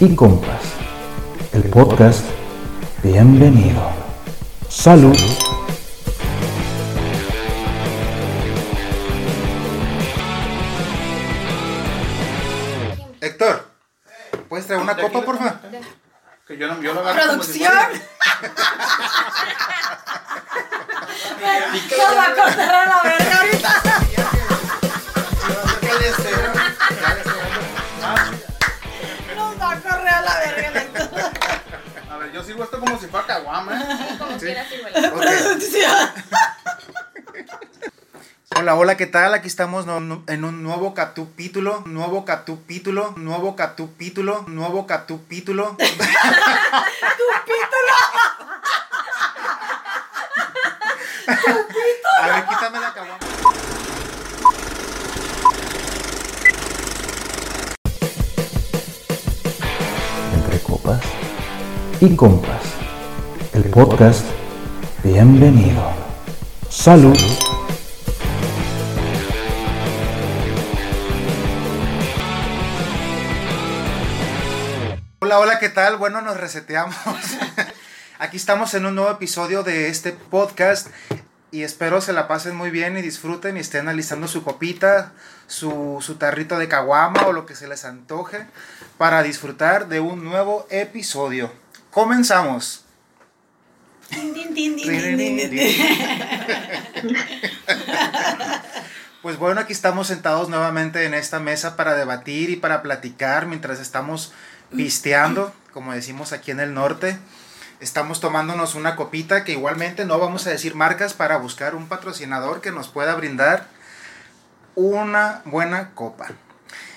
y compas. El podcast Bienvenido. Salud. Héctor, ¿puedes traer una copa, por favor? Que yo no, yo lo agarro como si ¡Producción! fuera- Nos va a cortar a la Sirvo esto como si fuera caguama, ¿eh? Como Sí. quiera, sí, güey. Ok. Producción. Hola, hola, ¿qué tal? Aquí estamos en un nuevo capítulo, nuevo capítulo, nuevo capítulo, nuevo capítulo. A ver, quítame la caguama. Y compas. El podcast Bienvenido. Salud. Hola, hola, ¿qué tal? Bueno, nos reseteamos. Aquí estamos en un nuevo episodio de este podcast y espero se la pasen muy bien y disfruten y estén analizando su copita, su, su tarrito de caguama o lo que se les antoje para disfrutar de un nuevo episodio. Comenzamos. Pues bueno, aquí estamos sentados nuevamente en esta mesa para debatir y para platicar mientras estamos pisteando, como decimos aquí en el norte. Estamos tomándonos una copita que igualmente no vamos a decir marcas para buscar un patrocinador que nos pueda brindar una buena copa.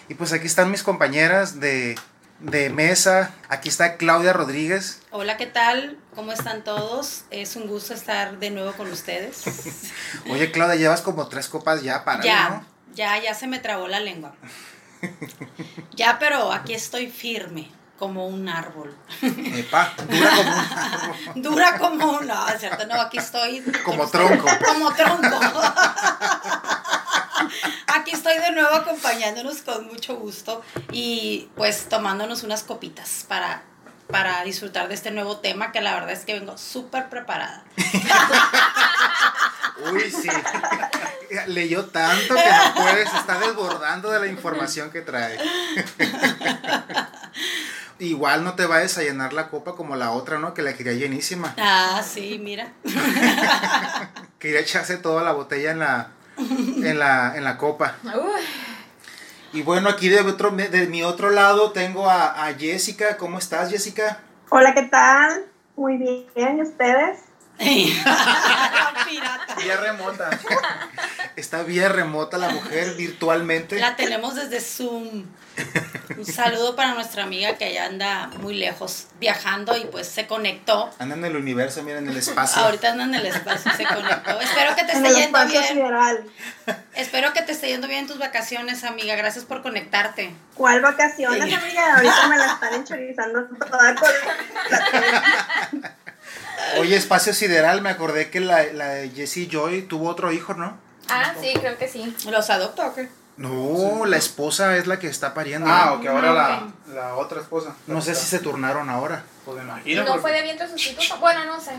Y pues aquí están mis compañeras de, de mesa. Aquí está Claudia Rodríguez. Hola, ¿qué tal? ¿Cómo están todos? Es un gusto estar de nuevo con ustedes. Oye, Claudia, llevas como tres copas ya para, Ya, ¿no? ya, ya se me trabó la lengua. Ya, pero aquí estoy firme, como un árbol. Epa, dura como un- Dura como un... No, cierto, no, aquí estoy... Como tronco. Como tronco. Aquí estoy de nuevo acompañándonos con mucho gusto y pues tomándonos unas copitas para, para disfrutar de este nuevo tema que la verdad es que vengo súper preparada. Uy, sí. Leyó tanto que no puedes, está desbordando de la información que trae. Igual no te vayas a llenar la copa como la otra, ¿no? Que la quería llenísima. Ah, sí, mira. Quería echarse toda la botella en la, en la, en la copa. Uy, Y bueno, aquí de, otro, de mi otro lado tengo a, a Jessica. ¿Cómo estás, Jessica? Hola, ¿qué tal? Muy bien, ¿y ustedes? Pirata. Vía remota. Está vía remota la mujer virtualmente. La tenemos desde Zoom. Un saludo para nuestra amiga que allá anda muy lejos viajando y pues se conectó. Anda en el universo, mira, en el espacio. Ahorita anda en el espacio y se conectó. Espero que te En esté yendo espacio bien. sideral. Espero que te esté yendo bien en tus vacaciones, amiga. Gracias por conectarte. ¿Cuál vacaciones, Sí. amiga? Ahorita me la están enchorizando toda con la Oye, espacio sideral, me acordé que la, la de Jessie Joy tuvo otro hijo, ¿no? Ah, sí, creo que sí. ¿Los adopto o qué? No, la esposa es la que está pariendo. Ah, ok, ahora Ah, la, la otra esposa. No sé si se turnaron ahora. Pues me ¿Y imagino. no porque- fue de vientre sustituto? Bueno, no sé.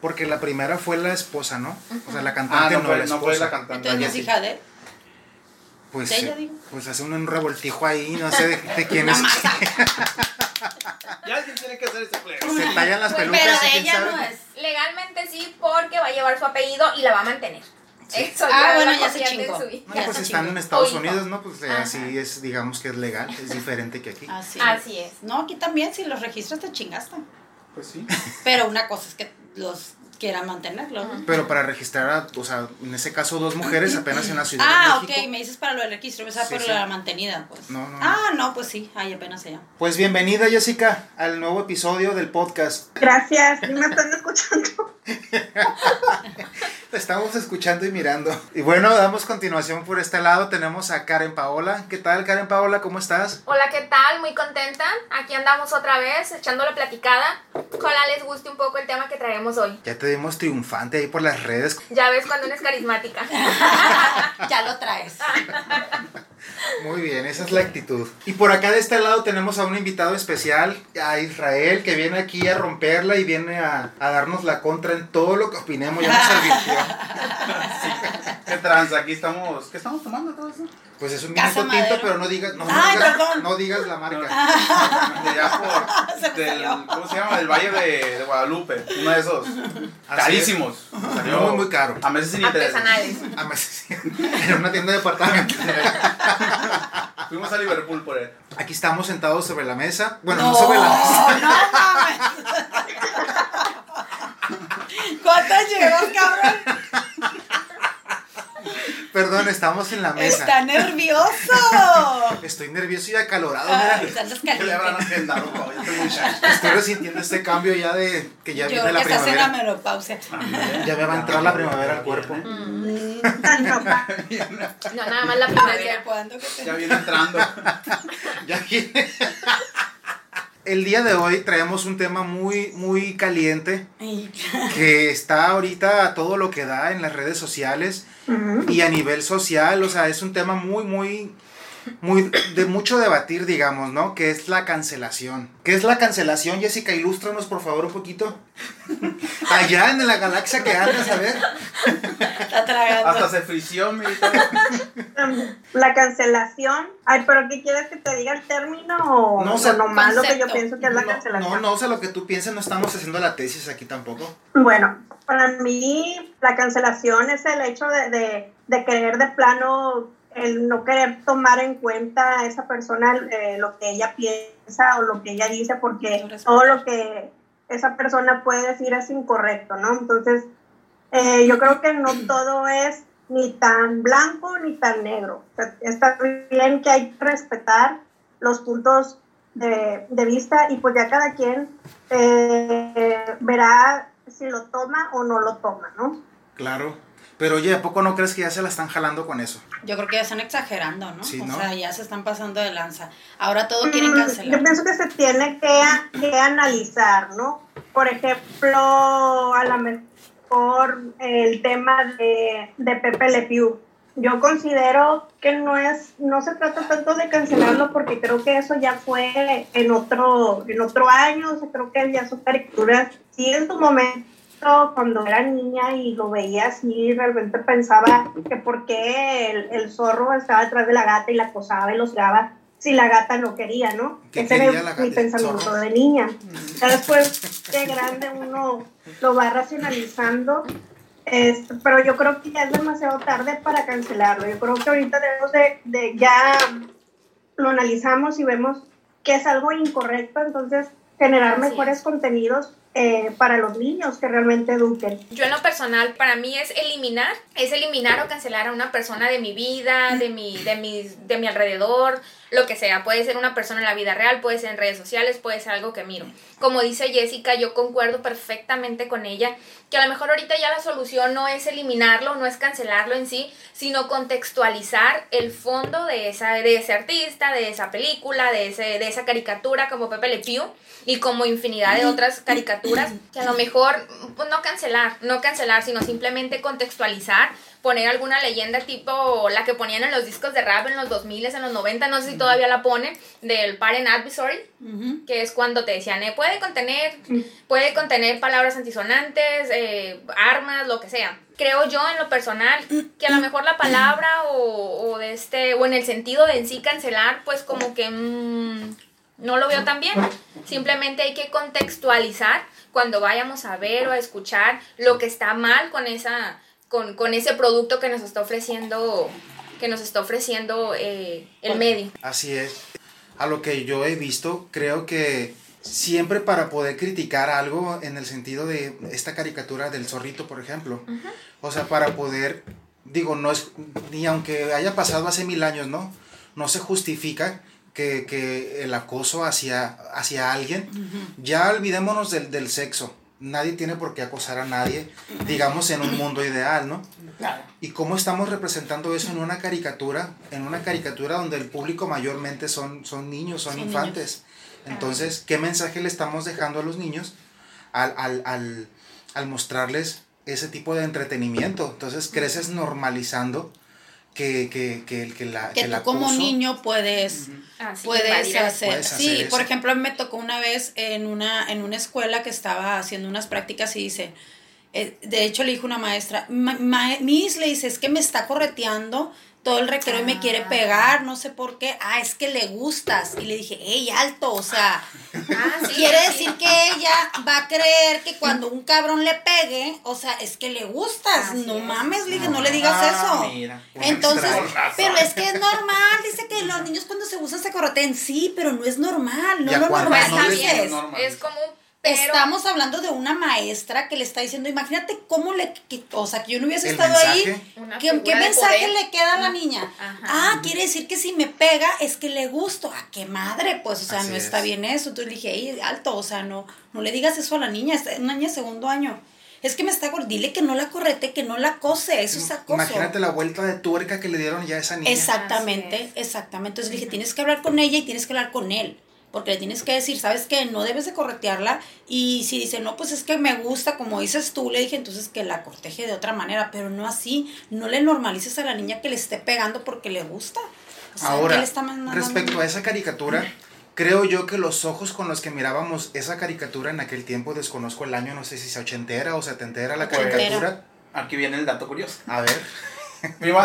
Porque la primera fue la esposa, ¿no? O sea, la Ah, cantante no, no, fue, la no esposa. fue la cantante. Entonces no es hija de él. Pues, de ella, digo. pues hace un revoltijo ahí, no sé de, de quién es. Ya alguien tiene que hacer ese play. Se tallan las Pues, pelucas Pero de ella sabe. no es. Legalmente sí, porque va a llevar su apellido y la va a mantener. Ah, bueno, ya se chingó. No, Ya pues se están chingó. en Estados. Unidos, ¿no? Pues eh, así es, digamos que es legal, es diferente que aquí. Así, Así es. No, aquí también, si los registras te chingaste. Pues sí. Pero una cosa es que los quieran mantenerlo. ¿no? Pero para registrar a, o sea, en ese caso dos mujeres apenas en la Ciudad Ah, de México. ok, me dices para lo del registro, o sea, Sí, por sí. la mantenida, pues. No, no, no. Ah, no, pues sí, ahí apenas allá. Pues bienvenida Jessica al nuevo episodio del podcast. Gracias, ¿sí me están escuchando? Te estamos escuchando y mirando. Y bueno, damos continuación por este lado. Tenemos a Karen Paola. ¿Qué tal, Karen Paola? ¿Cómo estás? Hola, ¿qué tal? Muy contenta. Aquí andamos otra vez echando la platicada. Ojalá les guste un poco el tema que traemos hoy. Ya te vimos triunfante ahí por las redes. Ya ves cuando uno es carismática. ya lo traes. Muy bien, esa es la actitud. Y por acá de este lado tenemos a un invitado especial, a Israel, que viene aquí a romperla y viene a, a darnos la contra en todo lo que opinemos. Ya nos advirtió. ¿Qué tranza? Aquí estamos. ¿Qué estamos tomando todo eso? Pues es un vinito tinto, pero no digas, no, no Ay, digas, no digas la marca. De allá por. Se del. ¿Cómo se llama? Del Valle de, de Guadalupe. Uno de esos. Carísimos. Salió Muy, muy caro. A meses sin interés. Artesanales. Ah, pues, En una tienda de departamento. Fuimos a Liverpool por él. Aquí estamos sentados sobre la mesa. Bueno, no, No, sobre la mesa. no mames. ¿Cuántas llevas, cabrón? Perdón, estamos en la mesa. Está nervioso. Estoy nervioso y acalorado. Ay. Yo un chat. Estoy resintiendo este cambio ya de que ya Yo viene la que estás en la primavera. menopausia. Ya me va a entrar la primavera al cuerpo. No, pa- No, nada más la ¿Desde primavera. cuándo que te- Ya viene entrando. Ya viene. El día de hoy traemos un tema muy, muy caliente que está ahorita a todo lo que da en las redes sociales y a nivel social, o sea, es un tema muy, muy, muy de mucho debatir, digamos, ¿no? Que es la cancelación. ¿Qué es la cancelación, Jessica? Ilústranos, por favor, un poquito. Allá en la galaxia que andas, a ver. Está tragando. Hasta se frició, mi La cancelación. Ay, pero ¿qué quieres que te diga el término o No nomás lo que yo pienso que es la No, cancelación? no, no, o sea, lo que tú pienses, no estamos haciendo la tesis aquí tampoco. Bueno, para mí la cancelación es el hecho de, de, de querer de plano, el no querer tomar en cuenta a esa persona eh, lo que ella piensa o lo que ella dice, porque todo lo que esa persona puede decir es incorrecto, ¿no? Entonces, eh, yo creo que no todo es ni tan blanco ni tan negro. O sea, está bien que hay que respetar los puntos de, de vista y pues ya cada quien eh, verá si lo toma o no lo toma, ¿no? Claro. Pero oye, ¿a poco no crees que ya se la están jalando con eso? Yo creo que ya están exagerando, ¿no? Sí, O sea, ya se están pasando de lanza. Ahora todo quieren Mm, cancelar. Yo pienso que se tiene que, que analizar, ¿no? Por ejemplo, a lo mejor el tema de, de Pepe Le Pew. Yo considero que no es, no se trata tanto de cancelarlo porque creo que eso ya fue en otro, en otro año, o sea, creo que ya sus caricaturas, sí en su momento cuando era niña y lo veía así, realmente pensaba que por qué el, el zorro estaba detrás de la gata y la acosaba y los graba si la gata no quería, ¿no? ¿Qué Ese era mi pensamiento zorro? de niña. Ya después de grande uno lo va racionalizando, es- pero yo creo que ya es demasiado tarde para cancelarlo. Yo creo que ahorita debemos de, de ya lo analizamos y vemos que es algo incorrecto, entonces generar Así mejores es. contenidos eh, para los niños que realmente eduquen. Yo en lo personal, para mí es eliminar, es eliminar o cancelar a una persona de mi vida, de mi, de mi, de mi alrededor, lo que sea. Puede ser una persona en la vida real, puede ser en redes sociales, puede ser algo que miro. Como dice Jessica, yo concuerdo perfectamente con ella, que a lo mejor ahorita ya la solución no es eliminarlo, no es cancelarlo en sí, sino contextualizar el fondo de, esa, de ese artista, de esa película, de, ese, de esa caricatura como Pepe Le Pew y como infinidad de otras caricaturas que a lo mejor pues, no cancelar, no cancelar, sino simplemente contextualizar, poner alguna leyenda tipo la que ponían en los discos de rap en los 2000, en los 90, no sé si todavía la ponen, del Parent Advisory, que es cuando te decían, eh, puede contener, puede contener palabras antisonantes, eh, armas, lo que sea. Creo yo en lo personal que a lo mejor la palabra o, o de este, o en el sentido de en sí cancelar, pues como que mm, no lo veo tan bien. Simplemente hay que contextualizar cuando vayamos a ver o a escuchar lo que está mal con esa, con, con ese producto que nos está ofreciendo, que nos está ofreciendo eh, el medio. Así es. A lo que yo he visto, creo que siempre para poder criticar algo en el sentido de esta caricatura del zorrito, por ejemplo. O sea, para poder, digo, no es, ni aunque haya pasado hace mil años, ¿no? No se justifica que, que el acoso hacia, hacia alguien. Ya olvidémonos del, del sexo. Nadie tiene por qué acosar a nadie, digamos, en un mundo ideal, ¿no? Claro. ¿Y cómo estamos representando eso en una caricatura? En una caricatura donde el público mayormente son, son niños, son, Son infantes. Entonces, ¿qué mensaje le estamos dejando a los niños al, al, al, al mostrarles ese tipo de entretenimiento? Entonces, creces normalizando que, que, que el que la que, que tú la como niño puedes Ah, sí, puedes hacer. Puedes sí, por ejemplo, a mí me tocó una vez en una en una escuela que estaba haciendo unas prácticas y dice, eh, de hecho le dijo una maestra, "Ma- ma- Miss le dice, es que me está correteando todo el recreo y me quiere Ah. pegar, no sé por qué. Ah, es que le gustas. Y le dije, hey, alto, o sea, Ah, sí, quiere sí. decir que ella va a creer que cuando un cabrón le pegue, o sea, es que le gustas. Así no es. mames, le dije, no le digas Ah, eso. mira, Entonces, pero es que es normal, dice que los niños cuando se usan se correteen, sí, pero no es normal, no ¿Y a lo Pues no normalices. bien, normal. es como un pero. Estamos hablando de una maestra que le está diciendo, imagínate cómo le, que- o sea, que yo no hubiese estado mensaje. ahí. ¿Qué, mensaje poder. le queda a la niña? Ajá. Ah, quiere decir que si me pega es que le gusto. ¿A qué madre? Pues, o sea, Así no es. está bien eso. Entonces le dije, "Ey, alto, o sea, no, no le digas eso a la niña, es una niña de segundo año. Es que me está gor- dile que no la correte, que no la cose, eso es acoso. Imagínate la vuelta de tuerca que le dieron ya a esa niña. Exactamente, exactamente. Entonces le dije, tienes que hablar con ella y tienes que hablar con él. Porque le tienes que decir, ¿sabes qué? No debes de corretearla. Y si dice, no, pues es que me gusta, como dices tú, le dije, entonces que la corteje de otra manera. Pero no así. No le normalices a la niña que le esté pegando porque le gusta. O sea, ¿qué Ahora, le está respecto a esa caricatura, creo yo que los ojos con los que mirábamos esa caricatura en aquel tiempo, desconozco el año, no sé si se ochentera o setentera la caricatura. Aquí viene el dato curioso. A ver,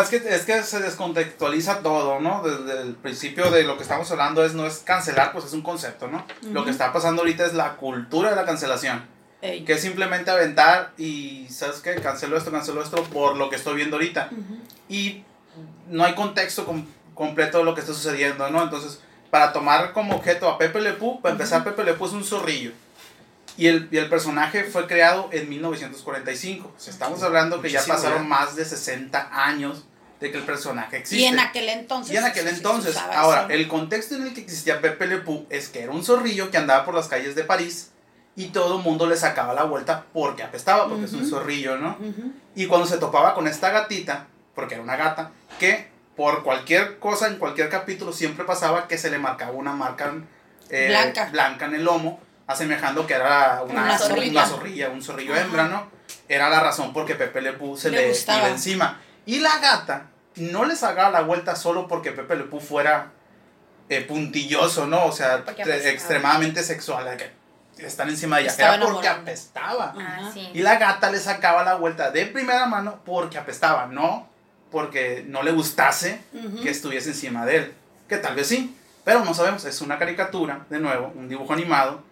es que, es que se descontextualiza todo, ¿no? Desde el principio de lo que estamos hablando es no es cancelar, pues es un concepto, ¿no? Lo que está pasando ahorita es la cultura de la cancelación. Ey. Que es simplemente aventar y, ¿sabes qué? Cancelo esto, cancelo esto por lo que estoy viendo ahorita. Y no hay contexto com- completo de lo que está sucediendo, ¿no? Entonces, para tomar como objeto a Pepe Le Pew, para empezar, Pepe Le Pew es un zorrillo. Y el, y el personaje fue creado en 1945. O sea, estamos hablando que ya Muchísimo, pasaron ya. más de 60 años de que el personaje existe. Y en aquel entonces. Y en aquel sí, sí, entonces, ahora, eso. el contexto en el que existía Pepe Le Pew es que era un zorrillo que andaba por las calles de París y todo el mundo le sacaba la vuelta porque apestaba, porque es un zorrillo, ¿no? Ujú. Y cuando se topaba con esta gatita, porque era una gata, que por cualquier cosa en cualquier capítulo siempre pasaba que se le marcaba una marca eh, Blanca. blanca en el lomo, asemejando que era una, Una zorrilla. una zorrilla, un zorrillo Ajá. hembra, ¿no? Era la razón por que Pepe Le Pew se Le le, iba encima. Y la gata no le sacaba la vuelta solo porque Pepe Le Pew fuera eh, puntilloso, ¿no? O sea, Porque extremadamente sexual, de que están encima de ella. Estaba Era porque enamorando. apestaba. Ah, Ajá. sí. Y la gata le sacaba la vuelta de primera mano porque apestaba, no porque no le gustase Ujú. que estuviese encima de él. Que tal vez sí, pero no sabemos. Es una caricatura, de nuevo, un dibujo animado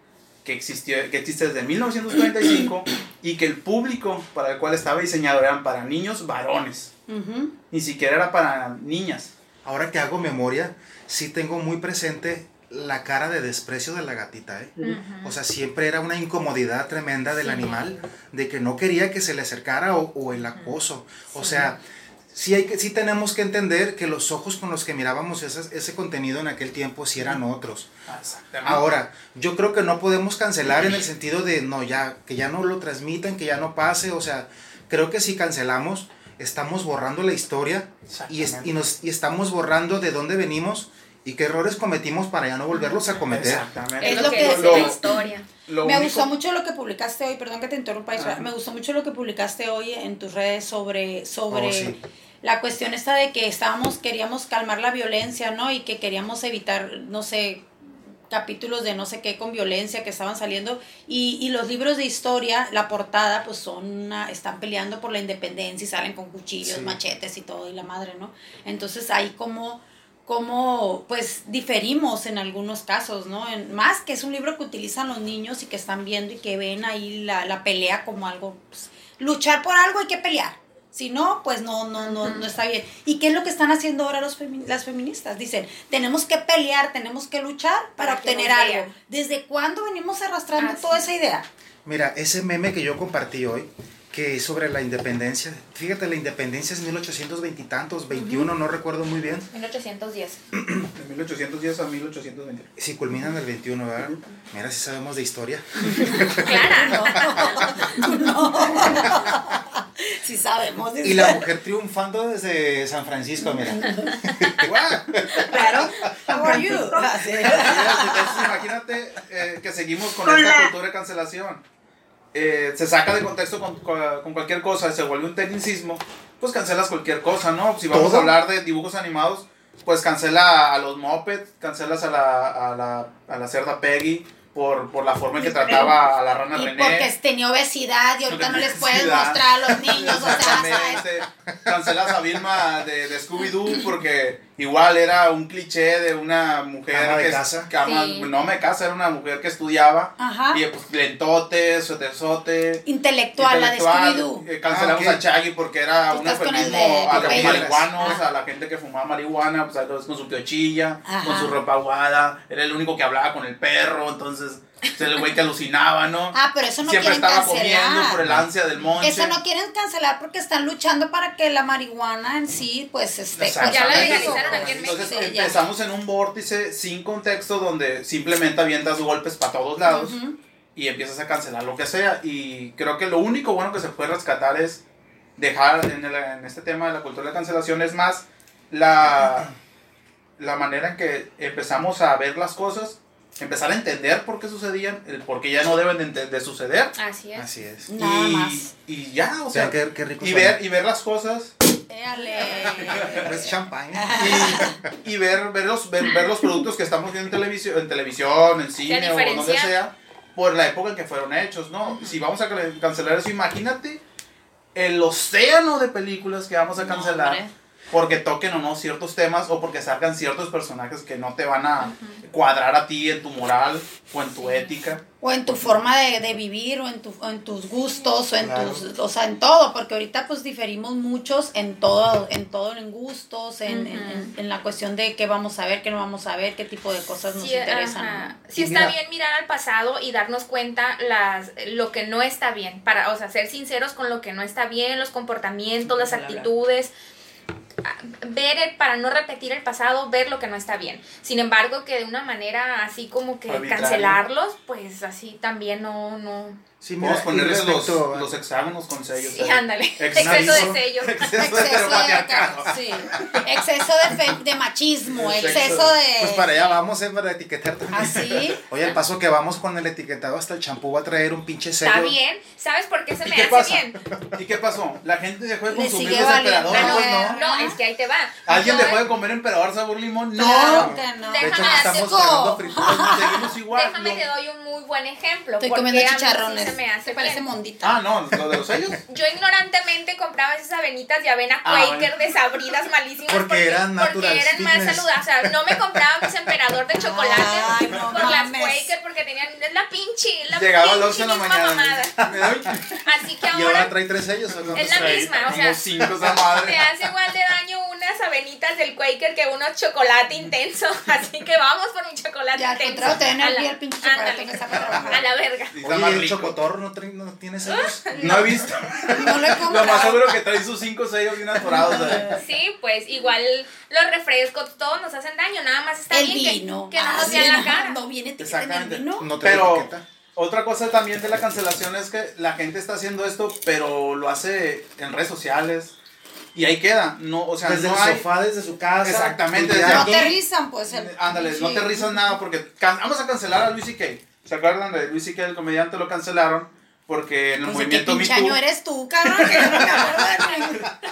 que, existió, que existe desde 1945 y que el público para el cual estaba diseñado eran para niños varones. Ni siquiera era para niñas. ahora que hago memoria, sí tengo muy presente la cara de desprecio de la gatita, ¿eh? O sea, siempre era una incomodidad tremenda del Sí. animal, de que no quería que se le acercara o, o el acoso. O sea, sí, hay que, sí tenemos que entender que los ojos con los que mirábamos ese, ese contenido en aquel tiempo sí eran otros. Exactamente. Ahora, yo creo que no podemos cancelar en el sentido de, no, ya, que ya no lo transmitan, que ya no pase. O sea, creo que si cancelamos, estamos borrando la historia y, es- y, nos, y estamos borrando de dónde venimos y qué errores cometimos para ya no volverlos a cometer. Exactamente. Es Es lo que lo- la historia. lo me único- gustó mucho lo que publicaste hoy, perdón que te interrumpa, Isra, Ah. me gustó mucho lo que publicaste hoy en tus redes sobre, sobre Oh, sí. La cuestión esta de que estábamos, queríamos calmar la violencia, ¿no? Y que queríamos evitar, no sé, capítulos de no sé qué con violencia que estaban saliendo y, y los libros de historia, la portada, pues son una- están peleando por la independencia y salen con cuchillos, Sí. machetes y todo y la madre, ¿no? Entonces ahí como como pues diferimos en algunos casos, ¿no? En, más que es un libro que utilizan los niños y que están viendo y que ven ahí la, la pelea como algo, pues, luchar por algo hay que pelear. Si no, pues no, no, no, no está bien. ¿Y qué es lo que están haciendo ahora los femi- las feministas? Dicen, tenemos que pelear, tenemos que luchar para, obtener algo. ¿Desde cuándo venimos arrastrando Así toda es. esa idea? Mira, ese meme que yo compartí hoy, que es sobre la independencia, fíjate, la independencia es 1820 y tantos, 21, no recuerdo muy bien, 1810. De 1810 a 1820. si culminan el 21, ¿verdad? Mira, si sabemos de historia. Clara. Si sabemos. Y la mujer triunfando desde San Francisco, mira. Claro. How are you? Así. Entonces, imagínate eh, que seguimos con Con esta cultura de cancelación. eh, se saca de contexto con, con- con cualquier cosa, se vuelve un tecnicismo, pues cancelas cualquier cosa, ¿no? Si vamos ¿Todo? a hablar de dibujos animados, pues cancela a los Muppets, cancelas a la, a la, a la cerda Peggy por, por la forma en que trataba a la rana Y René. porque tenía obesidad y ahorita no les puedes mostrar a los niños, o sea. Cancelas a Vilma de, de Scooby-Doo porque igual era un cliché de una mujer de que, casa. Sí. no me casa, era una mujer que estudiaba. Ajá. Y pues lentote, sueterzote. Intelectual, la de intelectual. Eh, cancelamos Ah, a Chaggy porque era un eufemismo a los marihuanos, a la gente que fumaba marihuana, pues a con su piochilla, Ajá. con su ropa aguada. Era el único que hablaba con el perro, entonces es el güey que alucinaba, ¿no? Ah, pero eso no Siempre quieren estaba comiendo por el ansia del monche. Eso no quieren cancelar porque están luchando para que la marihuana en sí, pues, este... Ya la Exactamente. legalizaron aquí en Entonces México. Ya. empezamos en un vórtice sin contexto donde simplemente avientas golpes para todos lados y empiezas a cancelar lo que sea. Y creo que lo único bueno que se puede rescatar es dejar en, el- en este tema de la cultura de cancelación es más la, la manera en que empezamos a ver las cosas, empezar a entender por qué sucedían, el por qué ya no deben de, suceder. Así es. Así es. Nada y, más. y ya, o sea, qué, qué rico y ver, y ver las cosas. Es champán. y, y ver, ver, los, ver, ver los productos que estamos viendo en televisión, en, televisión, en cine o donde sea, por la época en que fueron hechos, ¿no? Si vamos a cancelar eso, imagínate el océano de películas que vamos a cancelar. Porque toquen o no ciertos temas o porque salgan ciertos personajes que no te van a cuadrar a ti en tu moral o en tu ética. O en tu forma de, de vivir, o en, tu, o en tus gustos, o en Claro. tus, o sea, en todo, porque ahorita pues diferimos muchos en todo, en todo, en gustos, en, en- en- en la cuestión de qué vamos a ver, qué no vamos a ver, qué tipo de cosas nos Sí, interesan. ¿no? Sí está mira- bien mirar al pasado y darnos cuenta las lo que no está bien, para, o sea, ser sinceros con lo que no está bien, los comportamientos, las Bla, bla, bla. Ver el- para no repetir el pasado, ver lo que no está bien. Sin embargo, que de una manera así como que cancelarlos, pues así también no no Sí, Vamos a ponerles los, a- los hexágonos con sellos. Sí, ándale. Exceso. Exceso de sello. Exceso de Exceso de, heteropatriarcado. sí. exceso de, fe- de machismo, Exceso. exceso de... Pues para allá vamos, eh, para etiquetar también. ¿Ah, sí? Oye, al paso que vamos con el etiquetado hasta el champú va a traer un pinche sello. Está bien. ¿Sabes por qué se ¿Y me qué hace pasa? bien? ¿Y qué pasó? La gente dejó de consumir los emperadores, Ah, no, pues, ¿no? no, es que ahí te va. ¿Alguien Yo- dejó de comer emperador sabor limón? No. Claro que no. De hecho, Déjame estamos tragando. Pues seguimos igual. Déjame te doy un muy buen ejemplo. Estoy comiendo chicharrones. Me hace parece bien. mondita. Ah, no, lo de los sellos. Yo ignorantemente compraba esas avenitas de avena Ah, Quaker bueno. desabridas malísimas. Porque eran porque natural eran más saludables. O sea, no me compraba mis emperador de chocolate Ay, no por las mames. Quaker porque tenían. Es la pinche. La Llegaba al pinche 11 de la mañana. Así que Y ahora ahora trae tres sellos. es la misma. O sea, cinco esa madre. te hace igual de daño unas avenitas del Quaker que unos chocolate intenso. Así que vamos por un chocolate Ya, intenso. contrario, te ven A el pinche chocolate ándale. que está para trabajar. A la verga. Y está más Oye, chocotorro no, no tiene sellos. No he visto. No lo he Lo más comprado. seguro que trae sus cinco sellos bien atorados. ahí. Sí, pues igual los refrescos, todos nos hacen daño, nada más está El bien que- vino. que, no Ah, nos sí, vean la no, cara. No viene Exactamente. vino. No trae Pero etiqueta. otra cosa también de la cancelación es que la gente está haciendo esto, pero lo hace en redes sociales. Y ahí queda. No, o sea, Desde no el hay. sofá, desde su casa. Exactamente, pues. No aquí. te rizan, pues. El Ándale, no te rizas nada porque can- vamos a cancelar a Luis C.K. ¿Se acuerdan de Luis C.K. el comediante? Lo cancelaron porque en el Pues qué movimiento pinche Too. año eres tú, cabrón, que yo no me acuerdo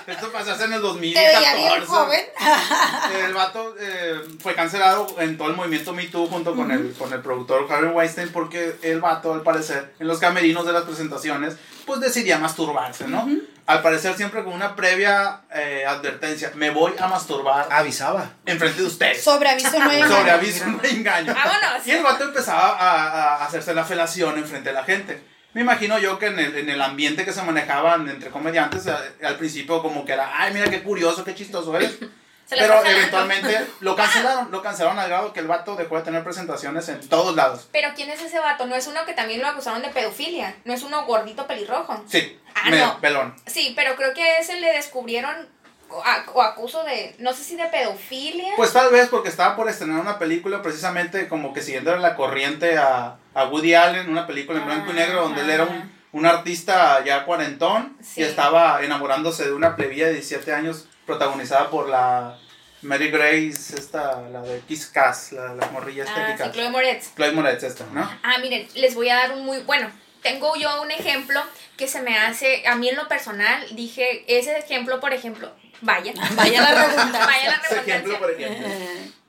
de Esto pasó hace en el Te 2014. veía bien joven. El vato eh, fue cancelado en todo el movimiento Me Too junto con, el, con el productor Harvey Weinstein porque el vato, al parecer, en los camerinos de las presentaciones, pues decidía masturbarse, ¿no? Al parecer siempre con una previa eh, advertencia, me voy a masturbar Avisaba. enfrente de ustedes. Sobre aviso no hay Sobre engaño. aviso, no hay engaño. Vámonos. Y el vato empezaba a, a hacerse la felación enfrente de la gente. Me imagino yo que en el, en el ambiente que se manejaban entre comediantes, a- al principio como que era, ay, mira qué curioso, qué chistoso eres. Pero eventualmente lo cancelaron, lo cancelaron al grado que el vato dejó de tener presentaciones en todos lados. Pero ¿quién es ese vato? No es uno que también lo acusaron de pedofilia. No es uno gordito pelirrojo. Sí, Ah, medio no. pelón. Sí, pero creo que a ese le descubrieron o acuso de, no sé si de pedofilia. Pues tal vez porque estaba por estrenar una película precisamente como que siguiendo la corriente a, a Woody Allen, una película en blanco y negro donde él era un, un artista ya cuarentón Sí. y estaba enamorándose de una plebilla de 17 años protagonizada por la Mary Grace, esta, la de Kiss Cass, la, la morrilla ah, sí, estética. Chloe Moretz. Chloe Moretz esta, ¿no? Ah, miren, les voy a dar un muy, bueno, tengo yo un ejemplo que se me hace, a mí en lo personal, dije, ese ejemplo, por ejemplo, vaya. Vaya la redundancia. Vaya la Ese ejemplo, redundancia. por ejemplo.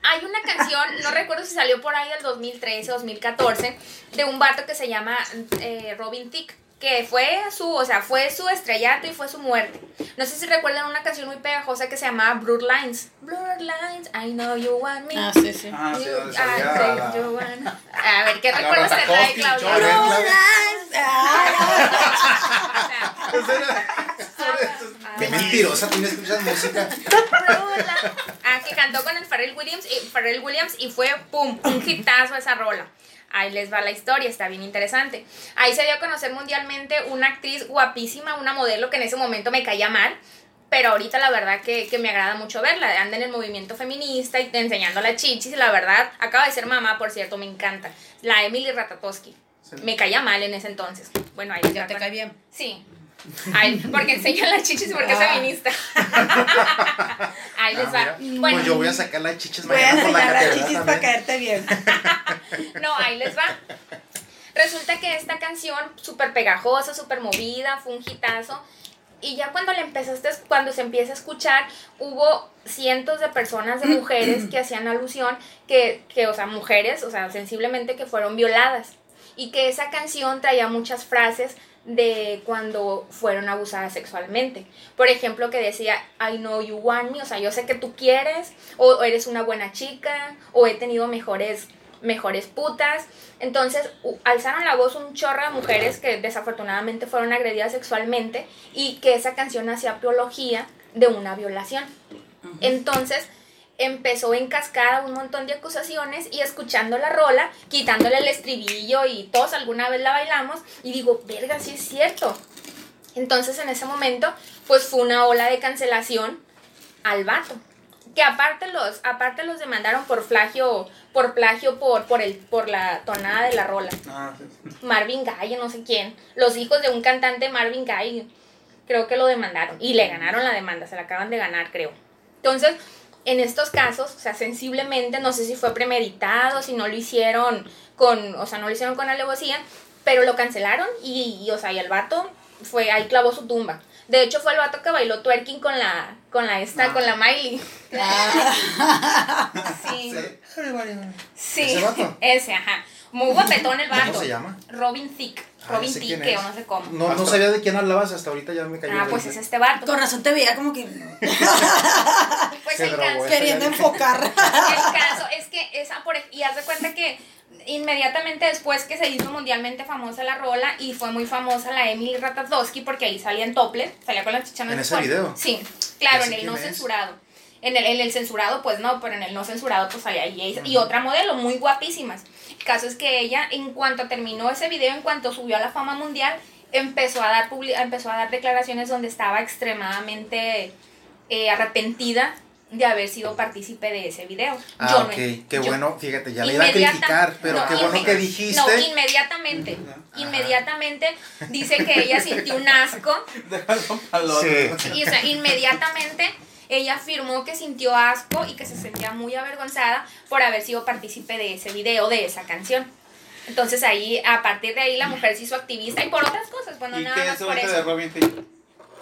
Hay una canción, no recuerdo si salió por ahí del 2013 o 2014, de un vato que se llama eh, Robin Thicke, que fue su, o sea, fue su estrellato y fue su muerte. No sé si recuerdan una canción muy pegajosa que se llamaba Blurred Lines. Blurred Lines, I know you want me. Ah, sí, sí. Ah, sí, You- I la- you want- A ver, ¿qué recuerdos te trae Claudia? Pues era- Qué mentirosa, tú no escuchas música. Ah, que cantó con el Pharrell Williams y Pharrell Williams y fue pum, un hitazo esa rola. Ahí les va la historia, está bien interesante. Ahí se dio a conocer mundialmente una actriz guapísima, una modelo que en ese momento me caía mal, pero ahorita la verdad que, que me agrada mucho verla. Anda en el movimiento feminista y te enseñando las chichis y la verdad, acaba de ser mamá, por cierto, me encanta. La Emily Ratatowski. Me caía mal en ese entonces. Bueno, ahí Ya te cae bien. Sí. Ay, porque enseña las chichis y porque es Ah. feminista. Ahí les Ah, va. mira. Bueno, Pues yo voy a sacar las chichas Voy a mañana por la las chichis para caerte bien. no, ahí les va. Resulta que esta canción, súper pegajosa, súper movida, fue un hitazo. Y ya cuando le empezaste, cuando se empieza a escuchar, hubo cientos de personas, de mujeres que hacían alusión, que, que, o sea, mujeres, o sea, sensiblemente que fueron violadas. Y que esa canción traía muchas frases de cuando fueron abusadas sexualmente. Por ejemplo, que decía, I know you want me, o sea, yo sé que tú quieres, o, eres una buena chica, o he tenido mejores, mejores putas. Entonces, alzaron la voz un chorro de mujeres que desafortunadamente fueron agredidas sexualmente y que esa canción hacía apología de una violación. Entonces, empezó en cascada un montón de acusaciones y escuchando la rola, quitándole el estribillo y todos alguna vez la bailamos y digo, verga, sí es cierto. Entonces en ese momento, pues fue una ola de cancelación al vato. Que aparte los, aparte los demandaron por plagio, por plagio por, por, el, por la tonada de la rola. Ah, sí. Marvin Gaye, no sé quién. Los hijos de un cantante Marvin Gaye, creo que lo demandaron. Y le ganaron la demanda, se la acaban de ganar, creo. Entonces, en estos casos, o sea, sensiblemente, no sé si fue premeditado, si no lo hicieron con, o sea, no lo hicieron con alevosía, pero lo cancelaron y, y, o sea, y el vato fue, ahí clavó su tumba. De hecho, fue el vato que bailó twerking con la, con la esta, Ah. con la Miley. Sí. Sí. Sí. ¿Ese vato? Ese, ajá. Muy guapetón el vato. ¿Cómo se llama? Robin Thicke. Ah, Robin quién Thicke, o no sé cómo. No, no sabía de quién hablabas hasta ahorita, ya me cayó. Ah, pues 20. es este vato. Con razón te veía como que El caso, queriendo enfocar. el caso es que esa por y haz de cuenta que inmediatamente después que se hizo mundialmente famosa la rola y fue muy famosa la Emily Ratatowski porque ahí salía en tople, salía con las chichanas ¿En ese video? Sí, claro, ¿Ese en el no es? censurado. En el, en el censurado, pues no, pero en el no censurado, pues salía ahí. Y otra modelo, muy guapísimas. El caso es que ella, en cuanto terminó ese video, en cuanto subió a la fama mundial, empezó a dar, empezó a dar declaraciones donde estaba extremadamente eh, arrepentida de haber sido partícipe de ese video. Ah, Yo no- ok, qué yo- bueno, fíjate, ya le iba a criticar, pero no, qué bueno que dijiste. No, inmediatamente. Inmediatamente dice que ella sintió un asco. Sí. y o sea, inmediatamente ella afirmó que sintió asco y que se sentía muy avergonzada por haber sido partícipe de ese video, de esa canción. Entonces ahí, a partir de ahí, la mujer se hizo activista y por otras cosas, bueno, ¿Y nada qué más por eso.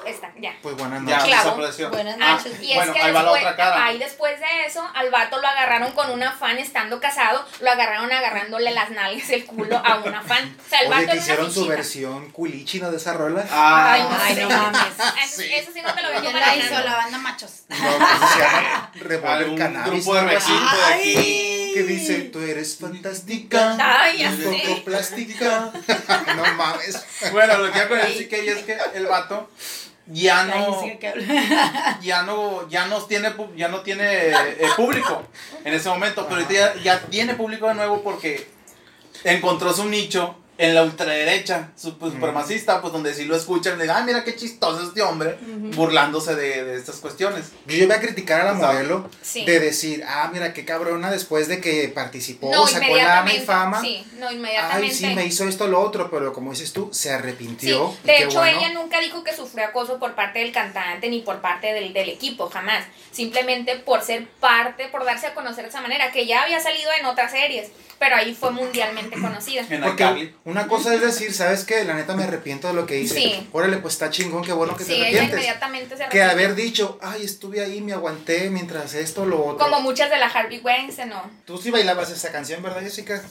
Está, ya. Pues buenas Ya, noches. Desapareció. Buenas Ah, noches. y es Bueno, que ahí va la después, otra cara. ahí después de eso, al vato lo agarraron con una fan estando casado, lo agarraron agarrándole las nalgas el culo a una fan. O sea, el Oye, vato que hicieron su versión culichina de esa rola. Ah, Ay, no, Ay, no mames. Eso, eso sí no te lo ¿Quién la hizo? La banda Machos. No, pues se llama Revolver Cannabis. grupo de de aquí. Que dice, tú eres fantástica. Ay, ya un sé. poco plástica. No mames. Bueno, lo que con decir que es que el vato ya no, ya no, ya no tiene, ya no tiene eh, público en ese momento, pero ahorita ya, ya tiene público de nuevo porque encontró su nicho en la ultraderecha, su- pues, supremacista, pues donde sí lo escuchan, le digan, ay, mira qué chistoso este hombre, burlándose de, de estas cuestiones. Yo llevé a criticar a la modelo Sí. de decir, ah, mira qué cabrona después de que participó, No, sacó la y fama. Sí, no, inmediatamente. Ay, sí, me hizo esto lo otro, pero como dices tú, se Sí, arrepintió. y de hecho bueno. ella nunca dijo que sufrió acoso por parte del cantante ni por parte del, del equipo, jamás. Simplemente por ser parte, por darse a conocer de esa manera, que ya había salido en otras series, pero ahí fue mundialmente conocida. En Porque una cosa es decir, ¿sabes qué? La neta me arrepiento de lo que hice. Sí. Órale, pues está chingón, qué bueno que Sí, te ella arrepientes. inmediatamente se Que arrepintió. haber dicho, ay, estuve ahí, me aguanté mientras esto, lo otro. Como muchas de la Harvey Weinstein, ¿no? Tú sí bailabas esa canción, ¿verdad, Jessica?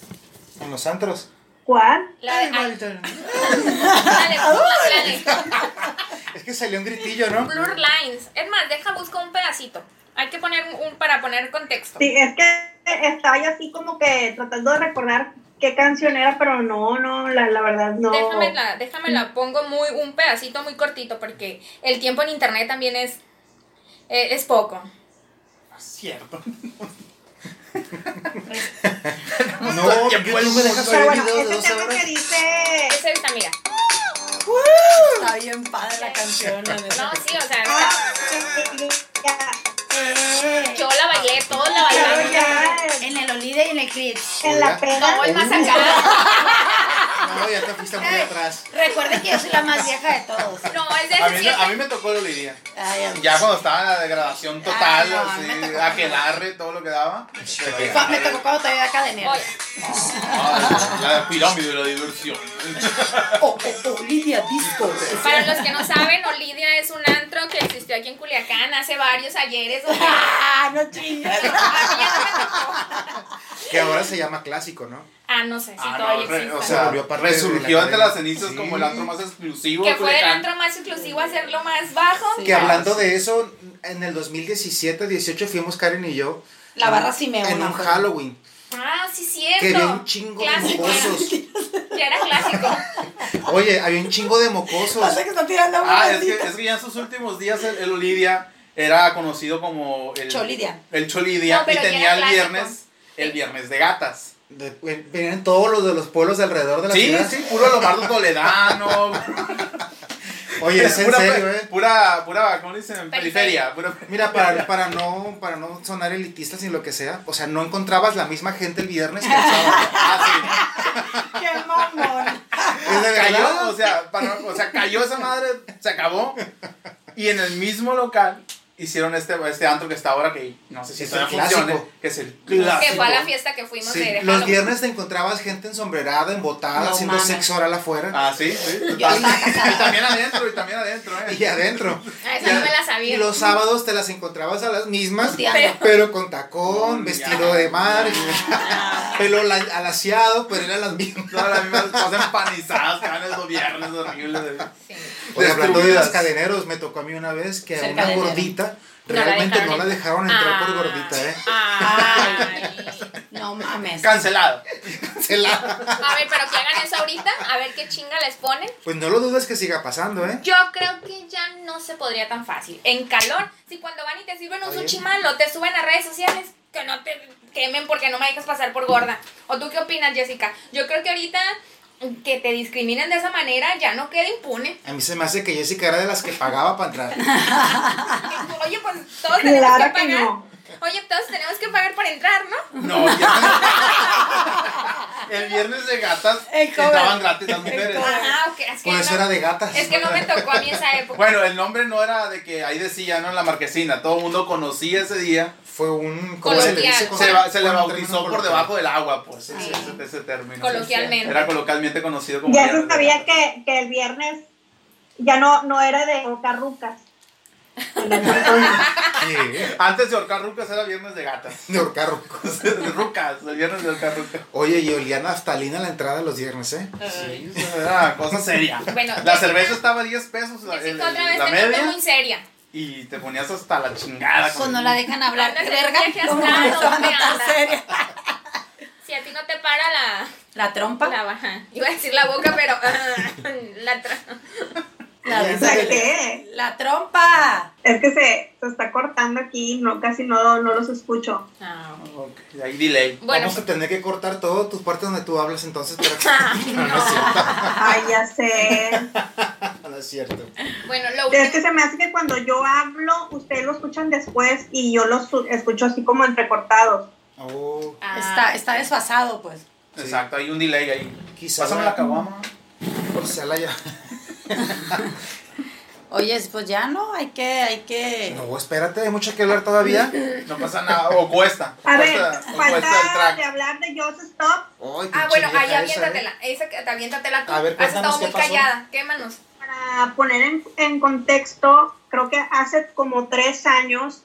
En los antros. ¿Cuál? La de, Ay, dale, dale. Es que salió un gritillo, ¿no? Blur Lines. Es más, deja, busco un pedacito. Hay que poner un para poner contexto. Sí, es que estaba yo así como que tratando de recordar qué canción era, pero no, no, la, la verdad no. Déjame la, déjame la pongo muy, un pedacito muy cortito porque el tiempo en internet también es, eh, es poco. Cierto. No, YouTube el me deja mundo. Pero bueno, ese 12 tema horas. que dice... Es esta, mira. Está bien padre la canción, la neta. No, sí, o sea, Ah, ya, yo la bailé, todos la ya, En el Olide y en el Clips. en la peda. No, es más acá. No, ya te fuiste muy Eh, atrás. Recuerden que yo soy la más vieja de todos. No, es de A mí, me- a mí me tocó lo diría. Ay, ay. Ya cuando estaba en la degradación total, Ah, no, así, aquelarre, todo lo que daba. Me tocó cuando todavía cadenero. Ah, la pirámide de la diversión. Oh, oh, oh, Lidia Disco. para los que no saben, Olidia es un antro que existió aquí en Culiacán hace varios ayeres. donde- Ah, no chingas. A mí ya no me tocó. Que ahora se llama clásico, ¿no? Ah, no sé si Ah, todavía no, existe. o Se sea, resurgió ante las cenizas Sí. como el antro más exclusivo. que fue el antro más exclusivo a hacerlo más bajo. Sí. Que hablando sí. de eso, en el 2017, 18 fuimos Karen y yo. La barra Simeona. En un. Halloween. Ah, sí, cierto. Que había un chingo de mocosos. Ya era clásico. Oye, había un chingo de mocosos. Pasa que está tirando Ah, es que, es que ya en sus últimos días el, el Olidia era conocido como el Cholidia. El Cholidia No, y tenía el viernes, el viernes de gatas. De- venían todos los de los pueblos de alrededor de la Sí, ciudad. sí, puro Lomardo Toledano. Oye, es en pura, serio, eh. Pura, pura, ¿cómo dicen? Periferia. Periferia. Pura, Mira, para, para, no, para no sonar elitistas ni lo que sea, o sea, no encontrabas la misma gente el viernes que el sábado. Ah, ¡Qué mamón! Es de sí. Cayó, o sea, para- o sea, cayó esa madre, se acabó. Y en el mismo local hicieron este, este antro que está ahora, que no sé si Es todavía el funcione, clásico. que es el clásico. Que fue a la fiesta que fuimos Sí, de, los Halloween. viernes te encontrabas gente ensombrerada, embotada, No haciendo mames. sexo oral afuera. Ah, sí, sí. Yo. Y también adentro, y también adentro, eh. Y adentro. Ah, esa no me la sabía. Y los sábados te las encontrabas a las mismas, pero con tacón, vestido ya. de mar, pelo la- alaciado, pero eran las mismas. Todas las mismas cosas empanizadas que van esos viernes horribles. Sí. Oye, hablando de los cadeneros, me tocó a mí una vez que a una cadenero. gordita No la realmente dejaron no la entrar. dejaron entrar por gordita, ¿eh? Ay. No mames. Cancelado. La- A ver, pero que hagan eso ahorita, a ver qué chinga les ponen. Pues no lo dudes que siga pasando, ¿eh? Yo creo que ya no se podría tan fácil. En calor, si cuando van y te sirven un Oye. sushi malo, te suben a redes sociales, que no te quemen porque no me dejas pasar por gorda. ¿O tú qué opinas, Jessica? Yo creo que ahorita que te discriminen de esa manera ya no queda impune. A mí se me hace que Jessica era de las que pagaba para entrar. Oye, pues todos tenemos Claro que que pagar. no. Oye, todos tenemos que pagar por entrar, ¿no? No, ya. El viernes de gatas entraban gratis las mujeres. Ajá, ok. Es que, Por eso no, era de gatas. es que no me tocó a mí esa época. Bueno, el nombre no era de que ahí decía, ¿no? En la marquesina. Todo el mundo conocía ese día. Fue un... Coloquial. Se, le bautizó por debajo del agua, pues. Sí. Ese, ese- ese término. Coloquialmente. Era coloquialmente conocido como Ya se sabía que, que el viernes ya no, no era de carrucas. Antes de ahorcar rucas era viernes de gatas. De ahorcar rucos. De rucas, el viernes de ahorcar rucas. Oye, y olía naftalina la entrada los viernes, ¿eh? Sí, era cosa seria. Bueno, la cerveza estaba a 10 pesos, la, el- Jessica otra vez la te noto media, muy seria. y te ponías hasta la chingada. con Pues no la dejan hablar. ¿Dónde ¿Qué se verga? ¿Cómo seria? Si a ti no te para la, La trompa. la baja. Iba a decir la boca, pero la tra- La, ¿La qué? la trompa. Es que se, se está cortando aquí, no, casi no, no los escucho. Ah, Ok, ahí delay. Bueno, Vamos a tener que cortar todo tus partes donde tú hablas entonces para que... No, no es cierto. Ay, ya sé. No es cierto. bueno, lo Es que se me hace que cuando yo hablo, ustedes lo escuchan después y yo los escucho así como entrecortados. Oh, Ah, Está, está desfasado, pues. Exacto, hay un delay ahí. quizá Pásame la, caguama. quizá la ya... Oye, pues ya no, hay que, hay que... No, espérate, hay mucho que hablar todavía. No pasa nada, o cuesta. A ver, cuesta, o cuesta el falta track. de hablar de Joseph Stop Ay, Ah, bueno, ahí esa, ¿eh? aviéntatela. Esa, que- aviéntatela tú. A ver, Has estado qué muy pasó. callada. Quémanos. para poner en, en contexto, creo que hace como tres años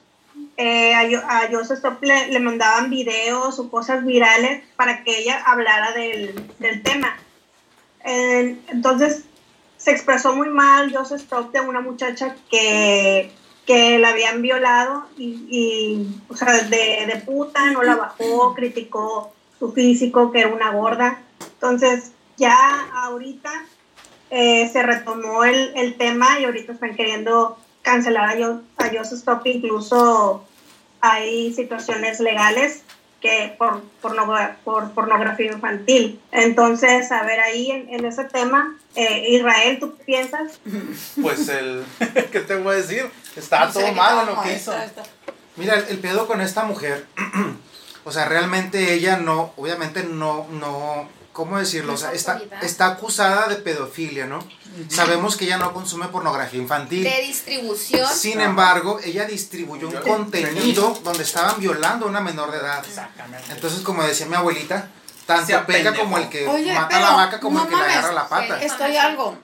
eh, a, a Joseph Stop le, le mandaban videos o cosas virales para que ella hablara del, del tema. Eh, entonces se expresó muy mal Joseph de una muchacha que, que la habían violado y, y, o sea, de, de puta, no la bajó, criticó su físico, que era una gorda. Entonces ya ahorita eh, se retomó el, el tema y ahorita están queriendo cancelar a, Yo- a Joseph Stop, incluso hay situaciones legales que por, pornogra- por pornografía infantil. Entonces, a ver, ahí en, en ese tema, eh, Israel, ¿tú qué piensas? Pues el. ¿Qué te voy a decir? Está No sé, todo que mal en estaba lo que hizo. Mira, el, el pedo con esta mujer, o sea, realmente ella no, obviamente no, no, ¿cómo decirlo? O sea, está, está acusada de pedofilia, ¿no? Sabemos que ella no consume pornografía infantil. De distribución. Sin embargo, ella distribuyó un contenido donde estaban violando a una menor de edad. Exactamente. Entonces, como decía mi abuelita, tanto pendejo. como el que Oye, mata a la vaca como no el que le mames. agarra la pata. Sí. Estoy algo,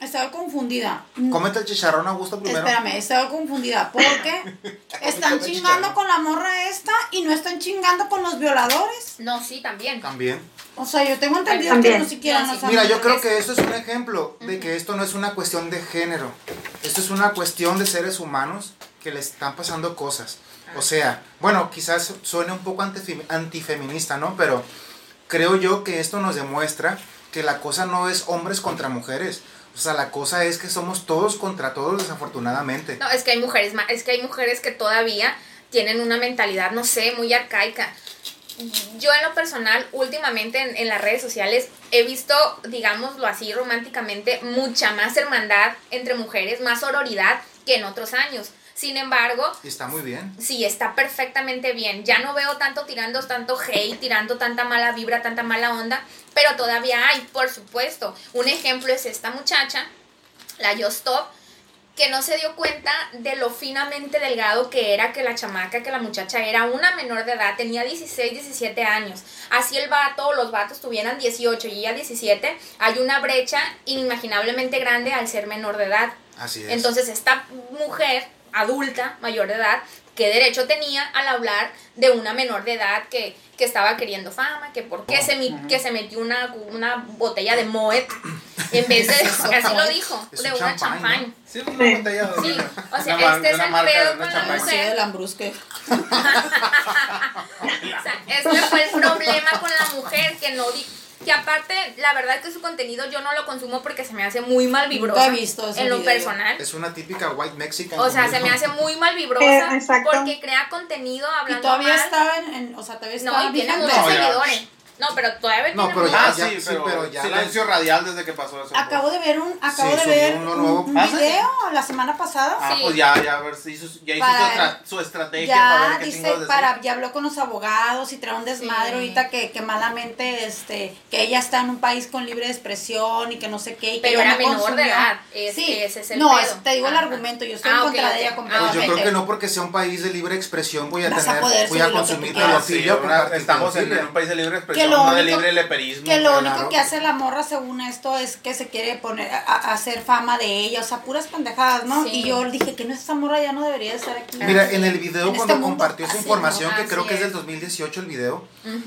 estoy confundida. Cómete el chicharrón a gusto primero. Espérame, estoy confundida. Porque están chingando con la morra esta y no están chingando con los violadores. No, sí, también. También. O sea, yo tengo entendido También. que no siquiera No, nos sí. Mira, yo creo que esto es un ejemplo de que esto no es una cuestión de género. Esto es una cuestión de seres humanos que le están pasando cosas. O sea, bueno, quizás suene un poco antifem- antifeminista, ¿no? Pero creo yo que esto nos demuestra que la cosa no es hombres contra mujeres. O sea, la cosa es que somos todos contra todos, desafortunadamente. No, es que hay mujeres, es que hay mujeres que todavía tienen una mentalidad, no sé, muy arcaica. Yo en lo personal, últimamente en, en las redes sociales, he visto, digámoslo así románticamente, mucha más hermandad entre mujeres, más sororidad que en otros años. Sin embargo, está muy bien. sí, está perfectamente bien. Ya no veo tanto tirando tanto hate, tirando tanta mala vibra, tanta mala onda, pero todavía hay, por supuesto. Un ejemplo es esta muchacha, la Just Stop, que no se dio cuenta de lo finamente delgado que era que la chamaca, que la muchacha era una menor de edad, tenía 16, 17 años. Así el vato, los vatos tuvieran 18 y ella 17, hay una brecha inimaginablemente grande al ser menor de edad. Así es. Entonces esta mujer adulta, mayor de edad, ¿qué derecho tenía al hablar de una menor de edad que, que estaba queriendo fama, que por qué se, mi- que se metió una, una botella de Moet en vez de, así lo dijo, Es de un una champán, champán. Sí, una botella de Sí, o sea, Una este es una el pedo con la. Sí, mujer. O sea, este fue el problema con la mujer, que no di que aparte, la verdad es que su contenido yo no lo consumo porque se me hace muy mal vibrosa he visto ese en lo video. personal. Es una típica white mexican. O sea, se me hace muy mal vibrosa Eh, exacto. porque crea contenido hablando Y todavía mal. estaba en, en- o sea, todavía estaba No, y tiene muchos No, ya. seguidores. No, pero todavía No, pero ya- Ah, sí, sí, pero, pero ya silencio radial desde que pasó eso. Acabo de ver un, acabo Sí, de ver uno un, nuevo. un ¿Ah, sí? video la semana pasada. Ah, Sí. pues ya, ya, a ver si hizo, ya hizo Para- su, estra- su estrategia para ya ver qué dice para ya habló con los abogados y trae un desmadre Sí. ahorita que, que malamente este que ella está en un país con libre expresión y que no sé qué y que Pero era no menor de consumió. edad, es- sí ese es el no pedo. es- te digo el Ajá. argumento yo estoy Ah, en contra ok. de ella Ah, Pues completamente yo creo que no porque sea un país de libre expresión voy a tener, voy a consumir. Ah, estamos en, un país de libre expresión, lo no de único- libre leperismo. que lo claro. único que hace la morra según esto es que se quiere poner a, a hacer fama de ella, o sea, puras pendejadas, ¿no? Sí. Y yo dije que no esta morra ya no debería de estar aquí. Mira, en el video En este cuando mundo compartió esa información, ¿no? que creo que es del es. 2018 el video,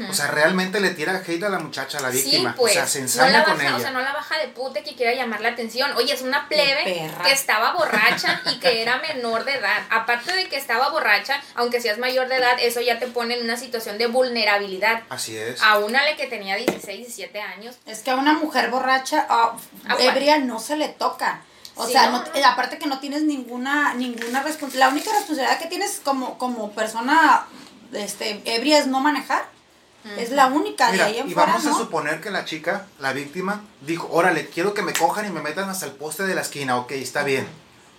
o sea, realmente le tira hate a la muchacha, a la víctima. Sí, pues, o sea, se no ensaña la con baja, ella. o sea, no la baja de puta que quiera llamar la atención. Oye, es una plebe que estaba borracha y que era menor de edad. Aparte de que estaba borracha, aunque seas mayor de edad, eso ya te pone en una situación de vulnerabilidad. Así es. A le que tenía 16, 17 años. Es que a una mujer borracha, ah, ebria, no se le toca. O Sí, sea, no, no- no. eh, aparte que no tienes ninguna ninguna responsabilidad. La única responsabilidad que tienes como, como persona este, ebria es no manejar. Es la única. Mira, de ahí en y fuera, vamos a suponer que la chica, la víctima, dijo, órale, quiero que me cojan y me metan hasta el poste de la esquina, ok, está bien.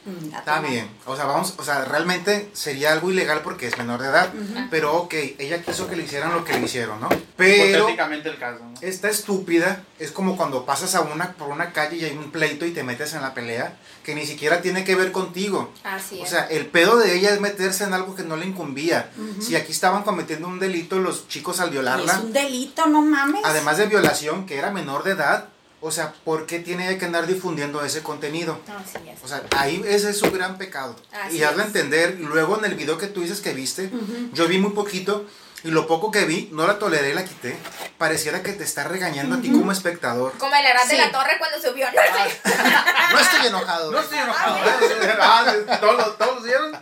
Mm, Está bien. O sea, vamos, o sea, realmente sería algo ilegal porque es menor de edad. Pero ok, ella quiso que le hicieran lo que le hicieron, ¿no? Pero Hipotéticamente el caso, ¿no? esta estúpida es como cuando pasas a una, por una calle y hay un pleito y te metes en la pelea que ni siquiera tiene que ver contigo. Así O es. sea, el pedo de ella es meterse en algo que no le incumbía. Si aquí estaban cometiendo un delito los chicos al violarla, Es un delito, no mames. además de violación, que era menor de edad, o sea, ¿por qué tiene que andar difundiendo ese contenido? Así es. O sea, ahí ese es su gran pecado. Así y hazlo es. entender. Luego en el video que tú dices que viste, yo vi muy poquito y lo poco que vi, no la toleré y la quité. Pareciera que te está regañando a ti como espectador. Como el Arad Sí. de la Torre cuando subió, ¿no? No estoy enojado. No estoy enojado. ¿eh? Ah, ¿todos, lo, ¿Todos lo vieron?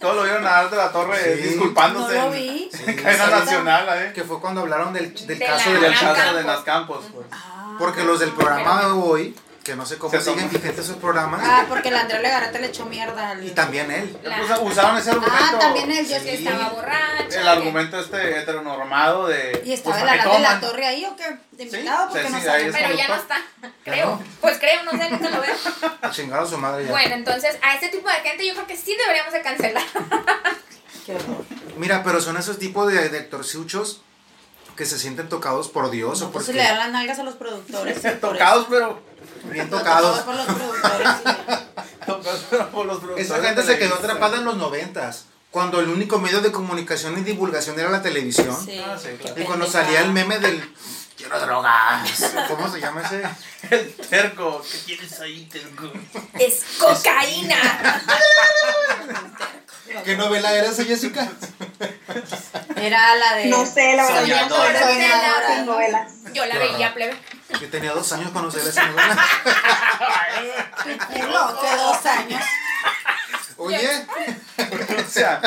Todos lo vieron a Arte de la Torre Sí. disculpándose. No lo en- vi. En cadena Sí. nacional, ¿eh? Que fue cuando hablaron del, del De caso la- de caso Campos. de Nas Campos, pues. Ah. Porque los del programa de hoy, que no sé cómo Se siguen vigentes esos programas, Ah, porque el Andrea Legarrete le echó mierda al... y también él. La- Usa- Usaron ese argumento. Ah, también él, yo Que sí estaba borracha. El argumento este heteronormado de. ¿Y estaba pues, el ¿para qué Arad de la toman? Torre ahí o qué? ¿De Sí, invitado? sí, Porque sí, no ahí sabe. Pero ya no está. Creo. Pues creo, no sé, nunca lo veo. A chingar a su madre ya. Bueno, entonces a este tipo de gente yo creo que sí deberíamos de cancelar. Qué horror. Mira, pero son esos tipos de, de actorciuchos que se sienten tocados por Dios o No, pues porque le dan las nalgas a los productores. por Tocados, pero. bien Tocados tocados. por los productores. Tocados, pero por los productores Esa gente se quedó atrapada en los noventas, cuando el único medio de comunicación y divulgación era la televisión. Sí, Ah, sí, claro. Y cuando salía el meme del quiero drogas. ¿Cómo se llama ese? El terco. ¿Qué tienes ahí, terco? Es cocaína. ¿Qué novela era esa, Jessica? Era la de... No sé, la verdad. Soñadora. no soy nada Soñadora. de novelas. Yo la veía, plebe. Yo tenía dos años cuando salió esa novela. No, que dos años. Oye, sea,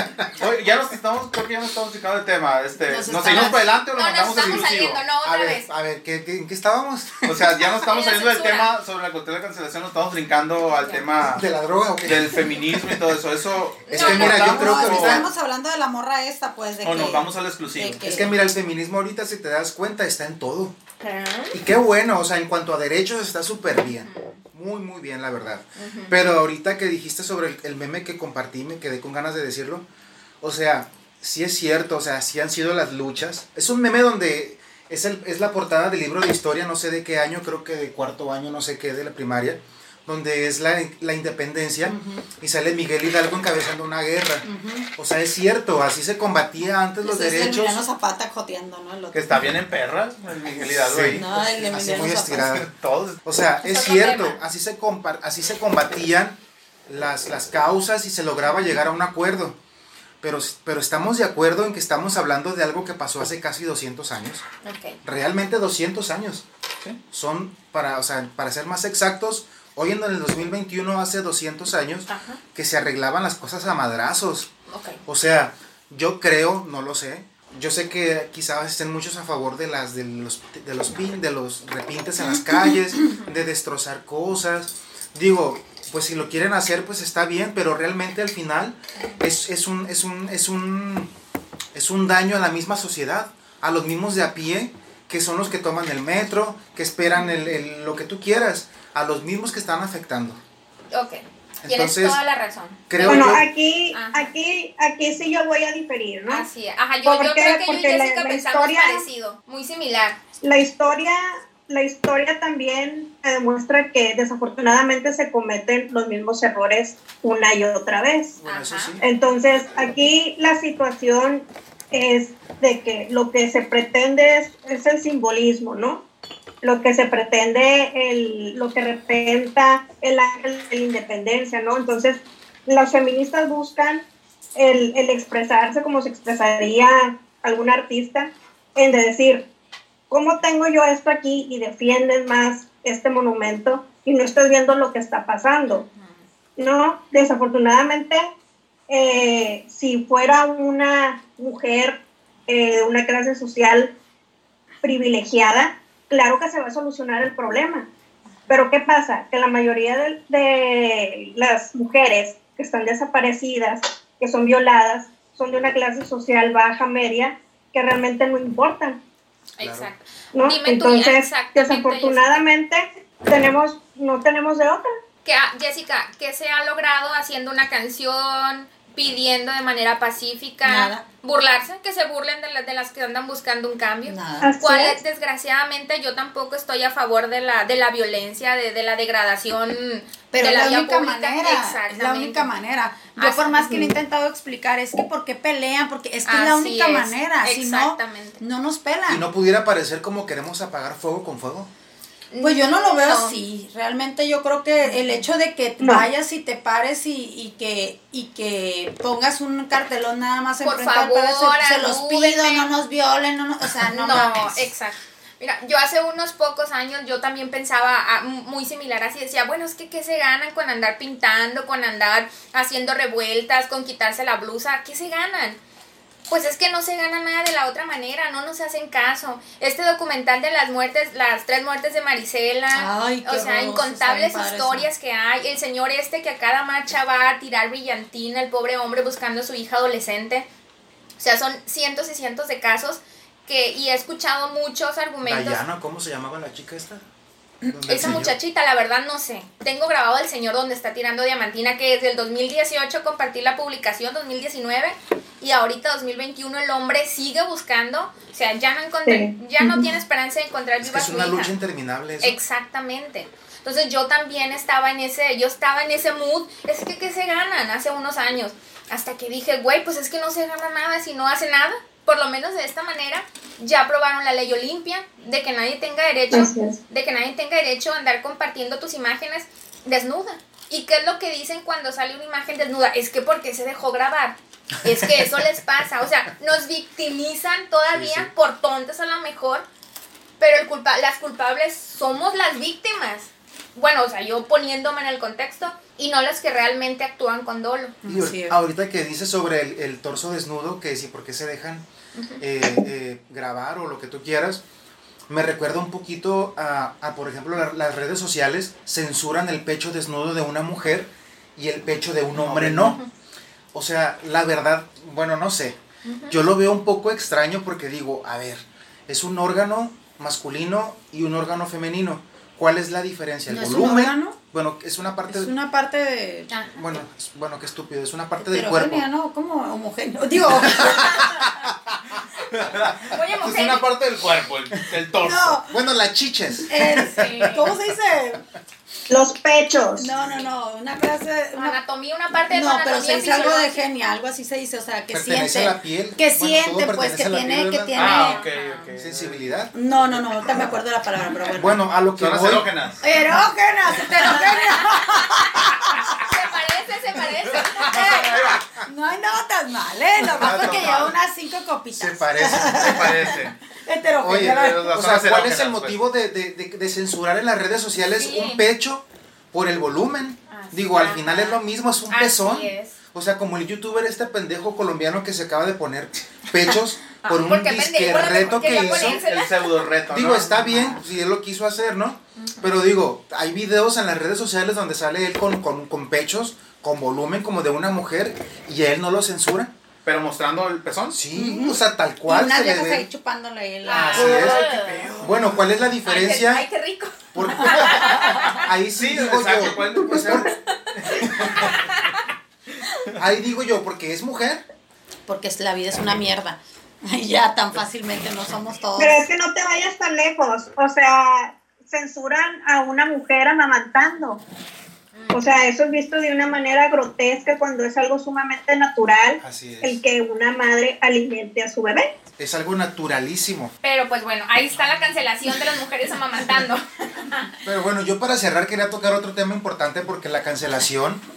oye, ya nos estamos, creo que ya nos estamos sacando el tema. Este, Nos ¿Nos seguimos para adelante o lo No, nos mandamos al estamos saliendo, no, a otra ver, vez. a ver, ¿qué, qué, en qué estábamos? O sea, ya no estamos saliendo del tema sobre la cultura de cancelación, nos estamos brincando al Ya. tema ¿De la droga o qué? del feminismo y todo eso. Eso Es No, que no, mira, yo ¿cortamos creo No, que o- estamos hablando de la morra esta, pues, de o que... nos vamos al exclusivo. Es que mira, el feminismo ahorita, si te das cuenta, está en todo. Ah, Y qué bueno, o sea, en cuanto a derechos está súper bien. Muy, muy bien, la verdad. Pero ahorita que dijiste sobre el, el meme que compartí, me quedé con ganas de decirlo. O sea, sí es cierto, o sea, sí han sido las luchas. Es un meme donde es, el, es la portada del libro de historia, no sé de qué año, creo que de cuarto año, no sé qué, de la primaria, donde es la, la independencia y sale Miguel Hidalgo encabezando una guerra. O sea, es cierto, así se combatía antes los Ese es el derechos. Zapata joteando, ¿no? El otro. Que está bien en perras, el Miguel Hidalgo Sí. ahí. No, el Así Emiliano muy. Todos. O sea, es cierto, así se, compa- así se combatían las, las causas y se lograba llegar a un acuerdo. Pero, pero estamos de acuerdo en que estamos hablando de algo que pasó hace casi 200 años. ok. Realmente 200 años. Son, para, o sea, para ser más exactos, hoy en el 2021, hace 200 años, Ajá. que se arreglaban las cosas a madrazos. O sea, yo creo, no lo sé. Yo sé que quizás estén muchos a favor de las de los de los pin, de los repintes en las calles, de destrozar cosas. Digo, pues si lo quieren hacer, pues está bien, pero realmente al final es, es un es un es un es un daño a la misma sociedad, a los mismos de a pie, que son los que toman el metro, que esperan el, el- lo que tú quieras, a los mismos que están afectando. Ok. Tienes Entonces, toda la razón. Creo bueno, yo, aquí, Ajá. aquí, aquí sí yo voy a diferir, ¿no? Así es. Ajá, yo, yo ¿Por qué? creo que yo y Porque la- Jessica la pensamos historia- parecido. Muy similar. La historia, la historia también te demuestra que desafortunadamente se cometen los mismos errores una y otra vez. bueno, eso sí. Entonces, aquí la situación es de que lo que se pretende es, es el simbolismo, ¿no? Lo que se pretende, el, lo que representa el ángel de la independencia, ¿no? Entonces, las feministas buscan el, el expresarse como se expresaría algún artista, en de decir, ¿cómo tengo yo esto aquí y defienden más este monumento y no estoy viendo lo que está pasando? No, desafortunadamente, eh, si fuera una mujer eh, de una clase social privilegiada, claro que se va a solucionar el problema. Pero ¿qué pasa? Que la mayoría de, de las mujeres que están desaparecidas, que son violadas, son de una clase social baja, media, que realmente no importan. Exacto. ¿no? Dime tú, Entonces, exactamente, desafortunadamente, tenemos, no tenemos de otra. que ha- Jessica, ¿qué se ha logrado haciendo una canción, pidiendo de manera pacífica, Nada. burlarse, que se burlen de, las de las que andan buscando un cambio? Nada. ¿Cuál es. es? Desgraciadamente yo tampoco estoy a favor de la, de la violencia, de, de la degradación Pero de la, la única pública. manera, es la única manera. Yo Así- por más que le he intentado explicar, es que ¿por qué pelean? Porque es que es la única es, manera, si no, no nos pelan. Y no pudiera parecer como queremos apagar fuego con fuego. Pues yo no lo veo No. así. Realmente yo creo que el hecho de que No. vayas y te pares y, y que y que pongas un cartelón nada más Por enfrente favor, palacio, se los pido, no nos violen, no, o sea, no, No, mames. exacto. Mira, yo hace unos pocos años yo también pensaba ah, m- muy similar así, decía, bueno, es que ¿qué se ganan con andar pintando, con andar haciendo revueltas, con quitarse la blusa? ¿Qué se ganan? Pues es que no se gana nada de la otra manera, no nos hacen caso. Este documental de las muertes, las tres muertes de Marisela, Ay, qué o sea, incontables historias que hay. El señor este que a cada marcha va a tirar brillantina, el pobre hombre buscando a su hija adolescente. O sea, son cientos y cientos de casos que, y he escuchado muchos argumentos. Dayana, ¿cómo se llamaba la chica esta? Esa muchachita, la verdad no sé. Tengo grabado el señor donde está tirando diamantina, que desde el 2018 compartí la publicación, 2019, y ahorita 2021 el hombre sigue buscando, o sea, ya no encontré, Sí. ya no tiene esperanza de encontrar Es viva que es una hija. lucha interminable eso. Exactamente. Entonces yo también estaba en ese, yo estaba en ese mood, es que ¿qué se ganan? Hace unos años. Hasta que dije, güey, pues es que no se gana nada si no hace nada. Por lo menos de esta manera ya aprobaron la ley Olimpia de que nadie tenga derecho, de que nadie tenga derecho a andar compartiendo tus imágenes desnuda. ¿Y qué es lo que dicen cuando sale una imagen desnuda? Es que porque se dejó grabar. Es que eso les pasa. O sea, nos victimizan todavía Sí, sí. por tontas a lo mejor, pero el culpa las culpables somos las víctimas. Bueno, o sea, yo poniéndome en el contexto y no las que realmente actúan con dolo. Y ahorita que dices sobre el, el torso desnudo, que si por qué se dejan eh, eh, grabar o lo que tú quieras, me recuerda un poquito a, a, por ejemplo, la- las redes sociales censuran el pecho desnudo de una mujer y el pecho de un hombre no. O sea, la verdad, bueno, no sé. Yo lo veo un poco extraño porque digo, a ver, es un órgano masculino y un órgano femenino. ¿Cuál es la diferencia? El ¿No es un volumen. órgano? Bueno, es una parte. Es una parte de. Bueno, es- bueno, qué estúpido, es una parte del cuerpo. ¿no? Como homogéneo. Digo, Oye, Es una parte del cuerpo, el, el torso. no, Bueno, las chiches. es, Sí. ¿cómo se dice? Los pechos. No, no, no, una clase, una anatomía, una parte de No, pero anatomía se dice algo de genia, algo así se dice, o sea, que Pertenece siente. a la piel. Que Bueno, siente, pues, que tiene, piel, que ¿verdad? tiene. Ah, ok, ok. Sensibilidad. No, no, no, ahorita me acuerdo de la palabra, pero bueno. Bueno, a lo que Son las voy. erógenas. Erógenas, heterogéneas. Se parece, se parece. Eh, no hay nada tan mal, ¿eh? Lo más Ah, porque lleva unas cinco copitas. Se parece. Se parece. Heterogénea. Oye, pero- o sea, ¿cuál es el erógenas, motivo de, de- de- de censurar en las redes sociales Sí. un pecho por el volumen? Así, Digo, al final es lo mismo, es un Así pezón. es. O sea, como el youtuber este pendejo colombiano que se acaba de poner pechos por un ¿Por qué disque pendejo? reto que hizo. El pseudo reto. Digo, ¿no? está bien, si él lo quiso hacer, ¿no? Pero digo, hay videos en las redes sociales donde sale él con, con, con pechos, con volumen como de una mujer, y a él no lo censura. Pero mostrando el pezón. Sí, o sea, tal Y cual unas se le viejas ahí chupándole Ah, la... Así es. ay, Bueno, ¿cuál es la Ay, qué, diferencia? ay, qué rico. Porque ahí sí, Sí, digo exacto, yo. ¿cuál- sea, ahí digo yo, porque es mujer. Porque es- la vida es una mierda. Y ya tan fácilmente no somos todos. Pero es que no te vayas tan lejos. O sea, censuran a una mujer amamantando. O sea, eso es visto de una manera grotesca cuando es algo sumamente natural Así es. el que una madre alimente a su bebé. Es algo naturalísimo. Pero pues bueno, ahí está la cancelación de las mujeres amamantando. Pero bueno, yo para cerrar quería tocar otro tema importante porque la cancelación.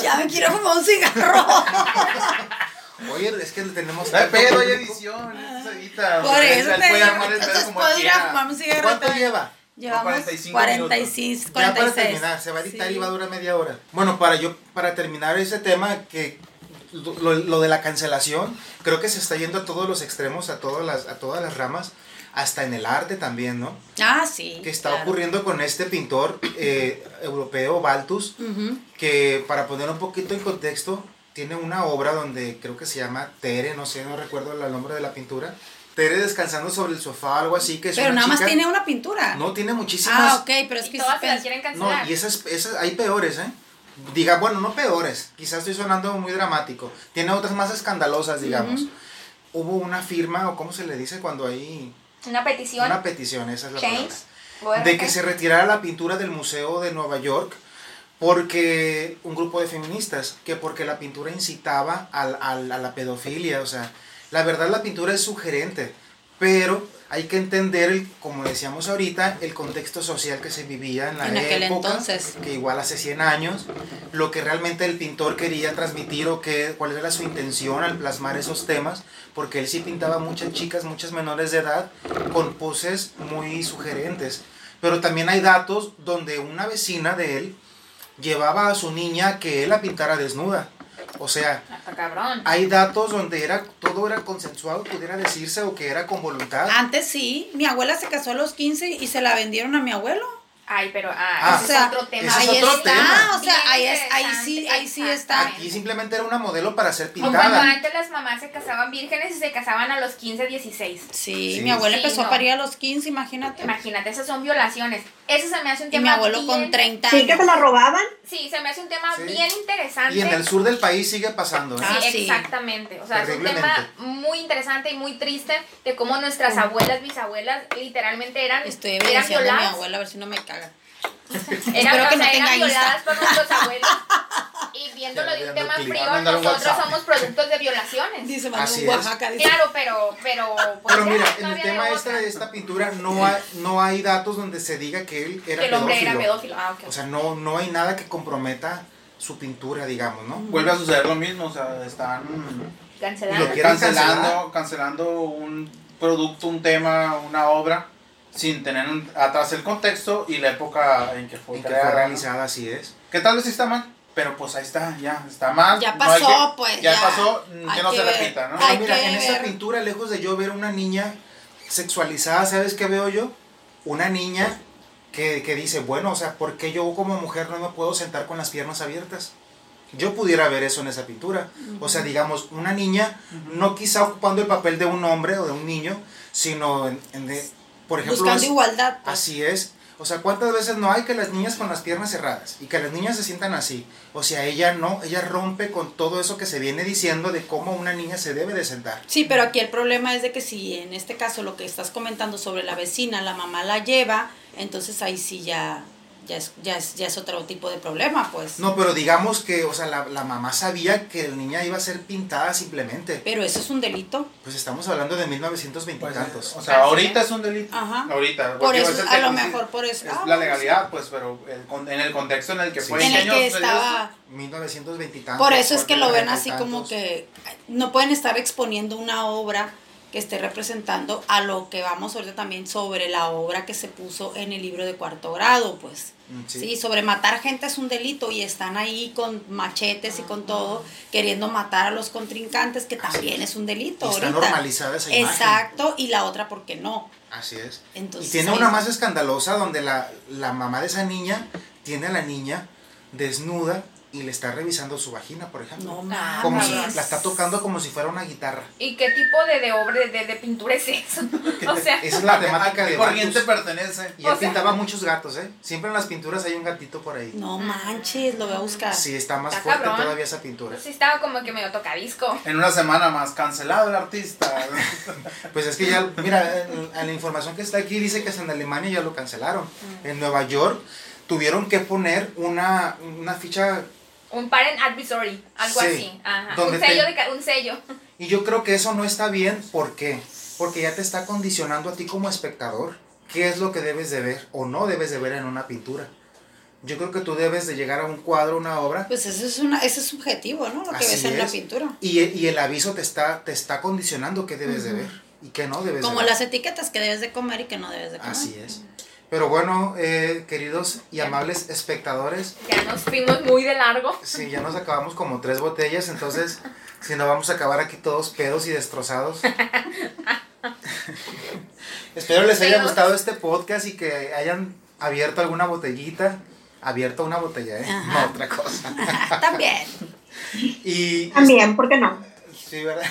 Ya me quiero fumar un cigarro. Oye, es que tenemos. No hay pedo, hay edición. Por eso te puede digo. armar el pedo Entonces como puedo ir a fumar un cigarro. ¿Cuánto lleva? Llevamos 45 46, Ya para 46. terminar, se va a editar Sí. y va a durar media hora. Bueno, para yo, para terminar ese tema que lo, lo de la cancelación, creo que se está yendo a todos los extremos, a todas las, a todas las ramas, hasta en el arte también, ¿no? Ah, sí. Que está claro. ocurriendo con este pintor eh, europeo, Baltus, Ujú. que para poner un poquito en contexto, tiene una obra donde creo que se llama Tere, no sé, no recuerdo el nombre de la pintura, Tere descansando sobre el sofá, algo así, que es Pero una nada más chica- tiene una pintura. No, tiene muchísimas... ah, ok, pero es Y que todas se las quieren No, cancelar. y esas, esas, hay peores, ¿eh? Diga, bueno, no peores, quizás estoy sonando muy dramático. Tiene otras más escandalosas, digamos. Hubo una firma, o cómo se le dice cuando hay Una petición. una petición, esa es la palabra. De que se retirara la pintura del Museo de Nueva York porque un grupo de feministas, que porque la pintura incitaba al, al- a la pedofilia, o sea, la verdad la pintura es sugerente, pero hay que entender, el- como decíamos ahorita, el contexto social que se vivía en la En aquel época, entonces. que igual hace 100 años, lo que realmente el pintor quería transmitir o que, cuál era su intención al plasmar esos temas, porque él sí pintaba muchas chicas, muchas menores de edad, con poses muy sugerentes. Pero también hay datos donde una vecina de él llevaba a su niña que él la pintara desnuda. O sea, cabrón. hay datos donde era todo era consensuado, pudiera decirse, o que era con voluntad. Antes sí, mi abuela se casó a los 15 y se la vendieron a mi abuelo. Ay, pero ah, Ah, ese o sea, es otro tema. ese es ahí otro está, tema. o sea, ahí, es, ahí sí, ahí sí está. Aquí simplemente era una modelo para ser pintada. antes las mamás se casaban vírgenes y se casaban a los 15, 16. Sí, Sí. mi abuela Sí, empezó no. a parir a los 15, imagínate. Imagínate, esas son violaciones. Eso se me hace un Y tema mi abuelo bien- con 30 Sí, que años. se la robaban. Sí, se me hace un tema Sí. bien interesante. Y en el sur del país sigue pasando. ¿eh? Ah, Sí, exactamente. O sea, es un tema muy interesante y muy triste de cómo nuestras abuelas, bisabuelas, literalmente eran, Estoy eran evidenciando a mi violadas. abuela a ver si no me caga. Eran, Espero o que no sea, tenga eran violadas por nuestros abuelos. Viéndolo de un tema clip. frío, nosotros WhatsApp. somos productos de violaciones. Dice, Así. Oaxaca. dice. Claro, pero, pero, pues Pero ya, mira, no en el tema de este otra. de esta pintura no hay, no hay datos donde se diga que él era que el hombre era pedófilo. pedófilo. Ah, ok. O sea, no, no hay nada que comprometa su pintura, digamos, ¿no? Vuelve a suceder lo mismo, o sea, están Cancelado. lo cancelando, cancelando un producto, un tema, una obra, sin tener atrás el contexto y la época en que fue que realizada, así es. Que tal vez está mal, pero pues ahí está, ya, está mal. Ya no pasó, que- pues, Ya, ya. pasó, Hay que no que se ver. repita, ¿no? Hay mira, que en esta ver. pintura, lejos de yo ver una niña sexualizada, ¿sabes qué veo yo? Una niña que, que dice, bueno, o sea, ¿por qué yo como mujer no me puedo sentar con las piernas abiertas? Yo pudiera ver eso en esa pintura. O sea, digamos, una niña no quizá ocupando el papel de un hombre o de un niño, sino, en, en de- por ejemplo, Buscando es- igualdad. pues. Así es. O sea, ¿cuántas veces no hay que las niñas con las piernas cerradas y que las niñas se sientan así? O sea, ella no, ella rompe con todo eso que se viene diciendo de cómo una niña se debe de sentar. Sí, pero aquí el problema es de que si en este caso lo que estás comentando sobre la vecina, la mamá la lleva, entonces ahí sí ya, ya, es, ya, es, ya es otro tipo de problema, pues. No, pero digamos que, o sea, la, la mamá sabía que la niña iba a ser pintada simplemente. Pero eso es un delito. Pues estamos hablando de 1920 Pues, y tantos. o sea, ahorita es un delito. Ajá. Ahorita. Por eso, a lo mejor por eso. Es Ah, la legalidad, pues, pero el en el contexto en el que Sí. fue. sí. En el que dio estaba... 1920 y tantos. Por eso es que lo ven 40 y así como que no pueden estar exponiendo una obra que esté representando a lo que vamos ahorita también sobre la obra que se puso en el libro de cuarto grado, pues. Mm, sí. Sí. sobre matar gente es un delito y están ahí con machetes y con todo, queriendo matar a los contrincantes, que también es un delito. Y está ahorita. normalizada esa imagen. Exacto, y la otra, ¿por qué no? Así es. Entonces, y tiene ahí- una más escandalosa donde la, la mamá de esa niña tiene a la niña desnuda y le está revisando su vagina, por ejemplo. No como si la está tocando como si fuera una guitarra. ¿Y qué tipo de, de obra, de, de pintura es eso? o sea, es la ¿A qué- temática de corriente pertenece? Y él O sea- pintaba muchos gatos, ¿eh? Siempre en las pinturas hay un gatito por ahí. No manches, lo voy a buscar. Sí, está más Está fuerte cabrón. todavía esa pintura. sí estaba como que medio tocadisco. En una semana más, cancelado el artista. Pues es que ya, mira, en, en la información que está aquí dice que en Alemania ya lo cancelaron. Mm. En Nueva York tuvieron que poner una, una ficha Un parent advisory, algo Sí. así. Ajá. Donde Un sello, te- de, ca- un sello. Y yo creo que eso no está bien. ¿Por qué? Porque ya te está condicionando a ti como espectador. ¿Qué es lo que debes de ver o no debes de ver en una pintura? Yo creo que tú debes de llegar a un cuadro, una obra, Pues eso es, una, eso es subjetivo, ¿no? Lo que ves en la pintura. y, y el aviso te está, te está condicionando qué debes de ver y qué no debes Como de ver. las etiquetas que debes de comer y que no debes de comer. Así es. Pero bueno, eh, queridos y amables espectadores, Ya nos fuimos muy de largo. sí, ya nos acabamos como tres botellas, entonces si no vamos a acabar aquí todos pedos y destrozados. Espero les haya gustado este podcast y que hayan abierto alguna botellita. Abierto una botella, ¿eh? Ajá. No otra cosa. También. Y También, ¿por qué no? Sí, ¿verdad?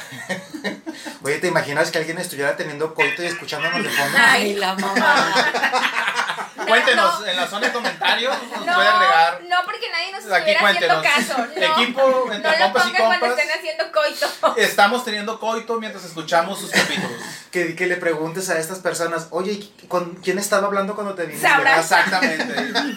Oye, ¿te imaginas que alguien estuviera teniendo coito y escuchándonos de fondo? Ay, la mamá. Cuéntenos no. en la zona de comentarios, nos No, puede agregar. no, porque nadie nos Aquí estuviera haciendo caso. No, Equipo entre no lo compas y pongan cuando compas. estén haciendo coito. Estamos teniendo coito mientras escuchamos sus capítulos. Que, que le preguntes a estas personas, oye, ¿con quién estaba hablando cuando te viniste? Exactamente.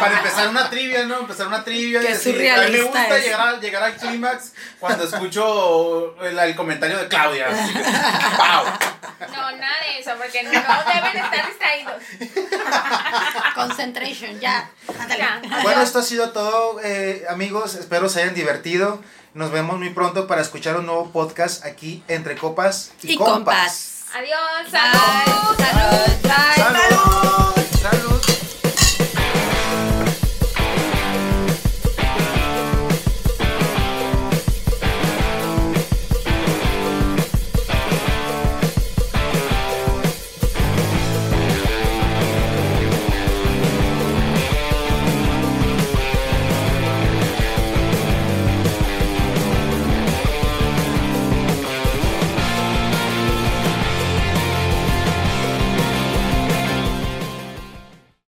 Para empezar una trivia, ¿no? Empezar una trivia. y decir, a mí me gusta eso. llegar, a- llegar al clímax cuando escucho el, el comentario de Claudia. Así que, ¡Wow! No, nada de eso, porque no deben estar distraídos. Concentration, ya. Ándale. Ya. Bueno, esto ha sido todo, eh, amigos. Espero se hayan divertido. Nos vemos muy pronto para escuchar un nuevo podcast aquí entre copas y, Y compas. Adiós, salud. Salud. ¡Salud!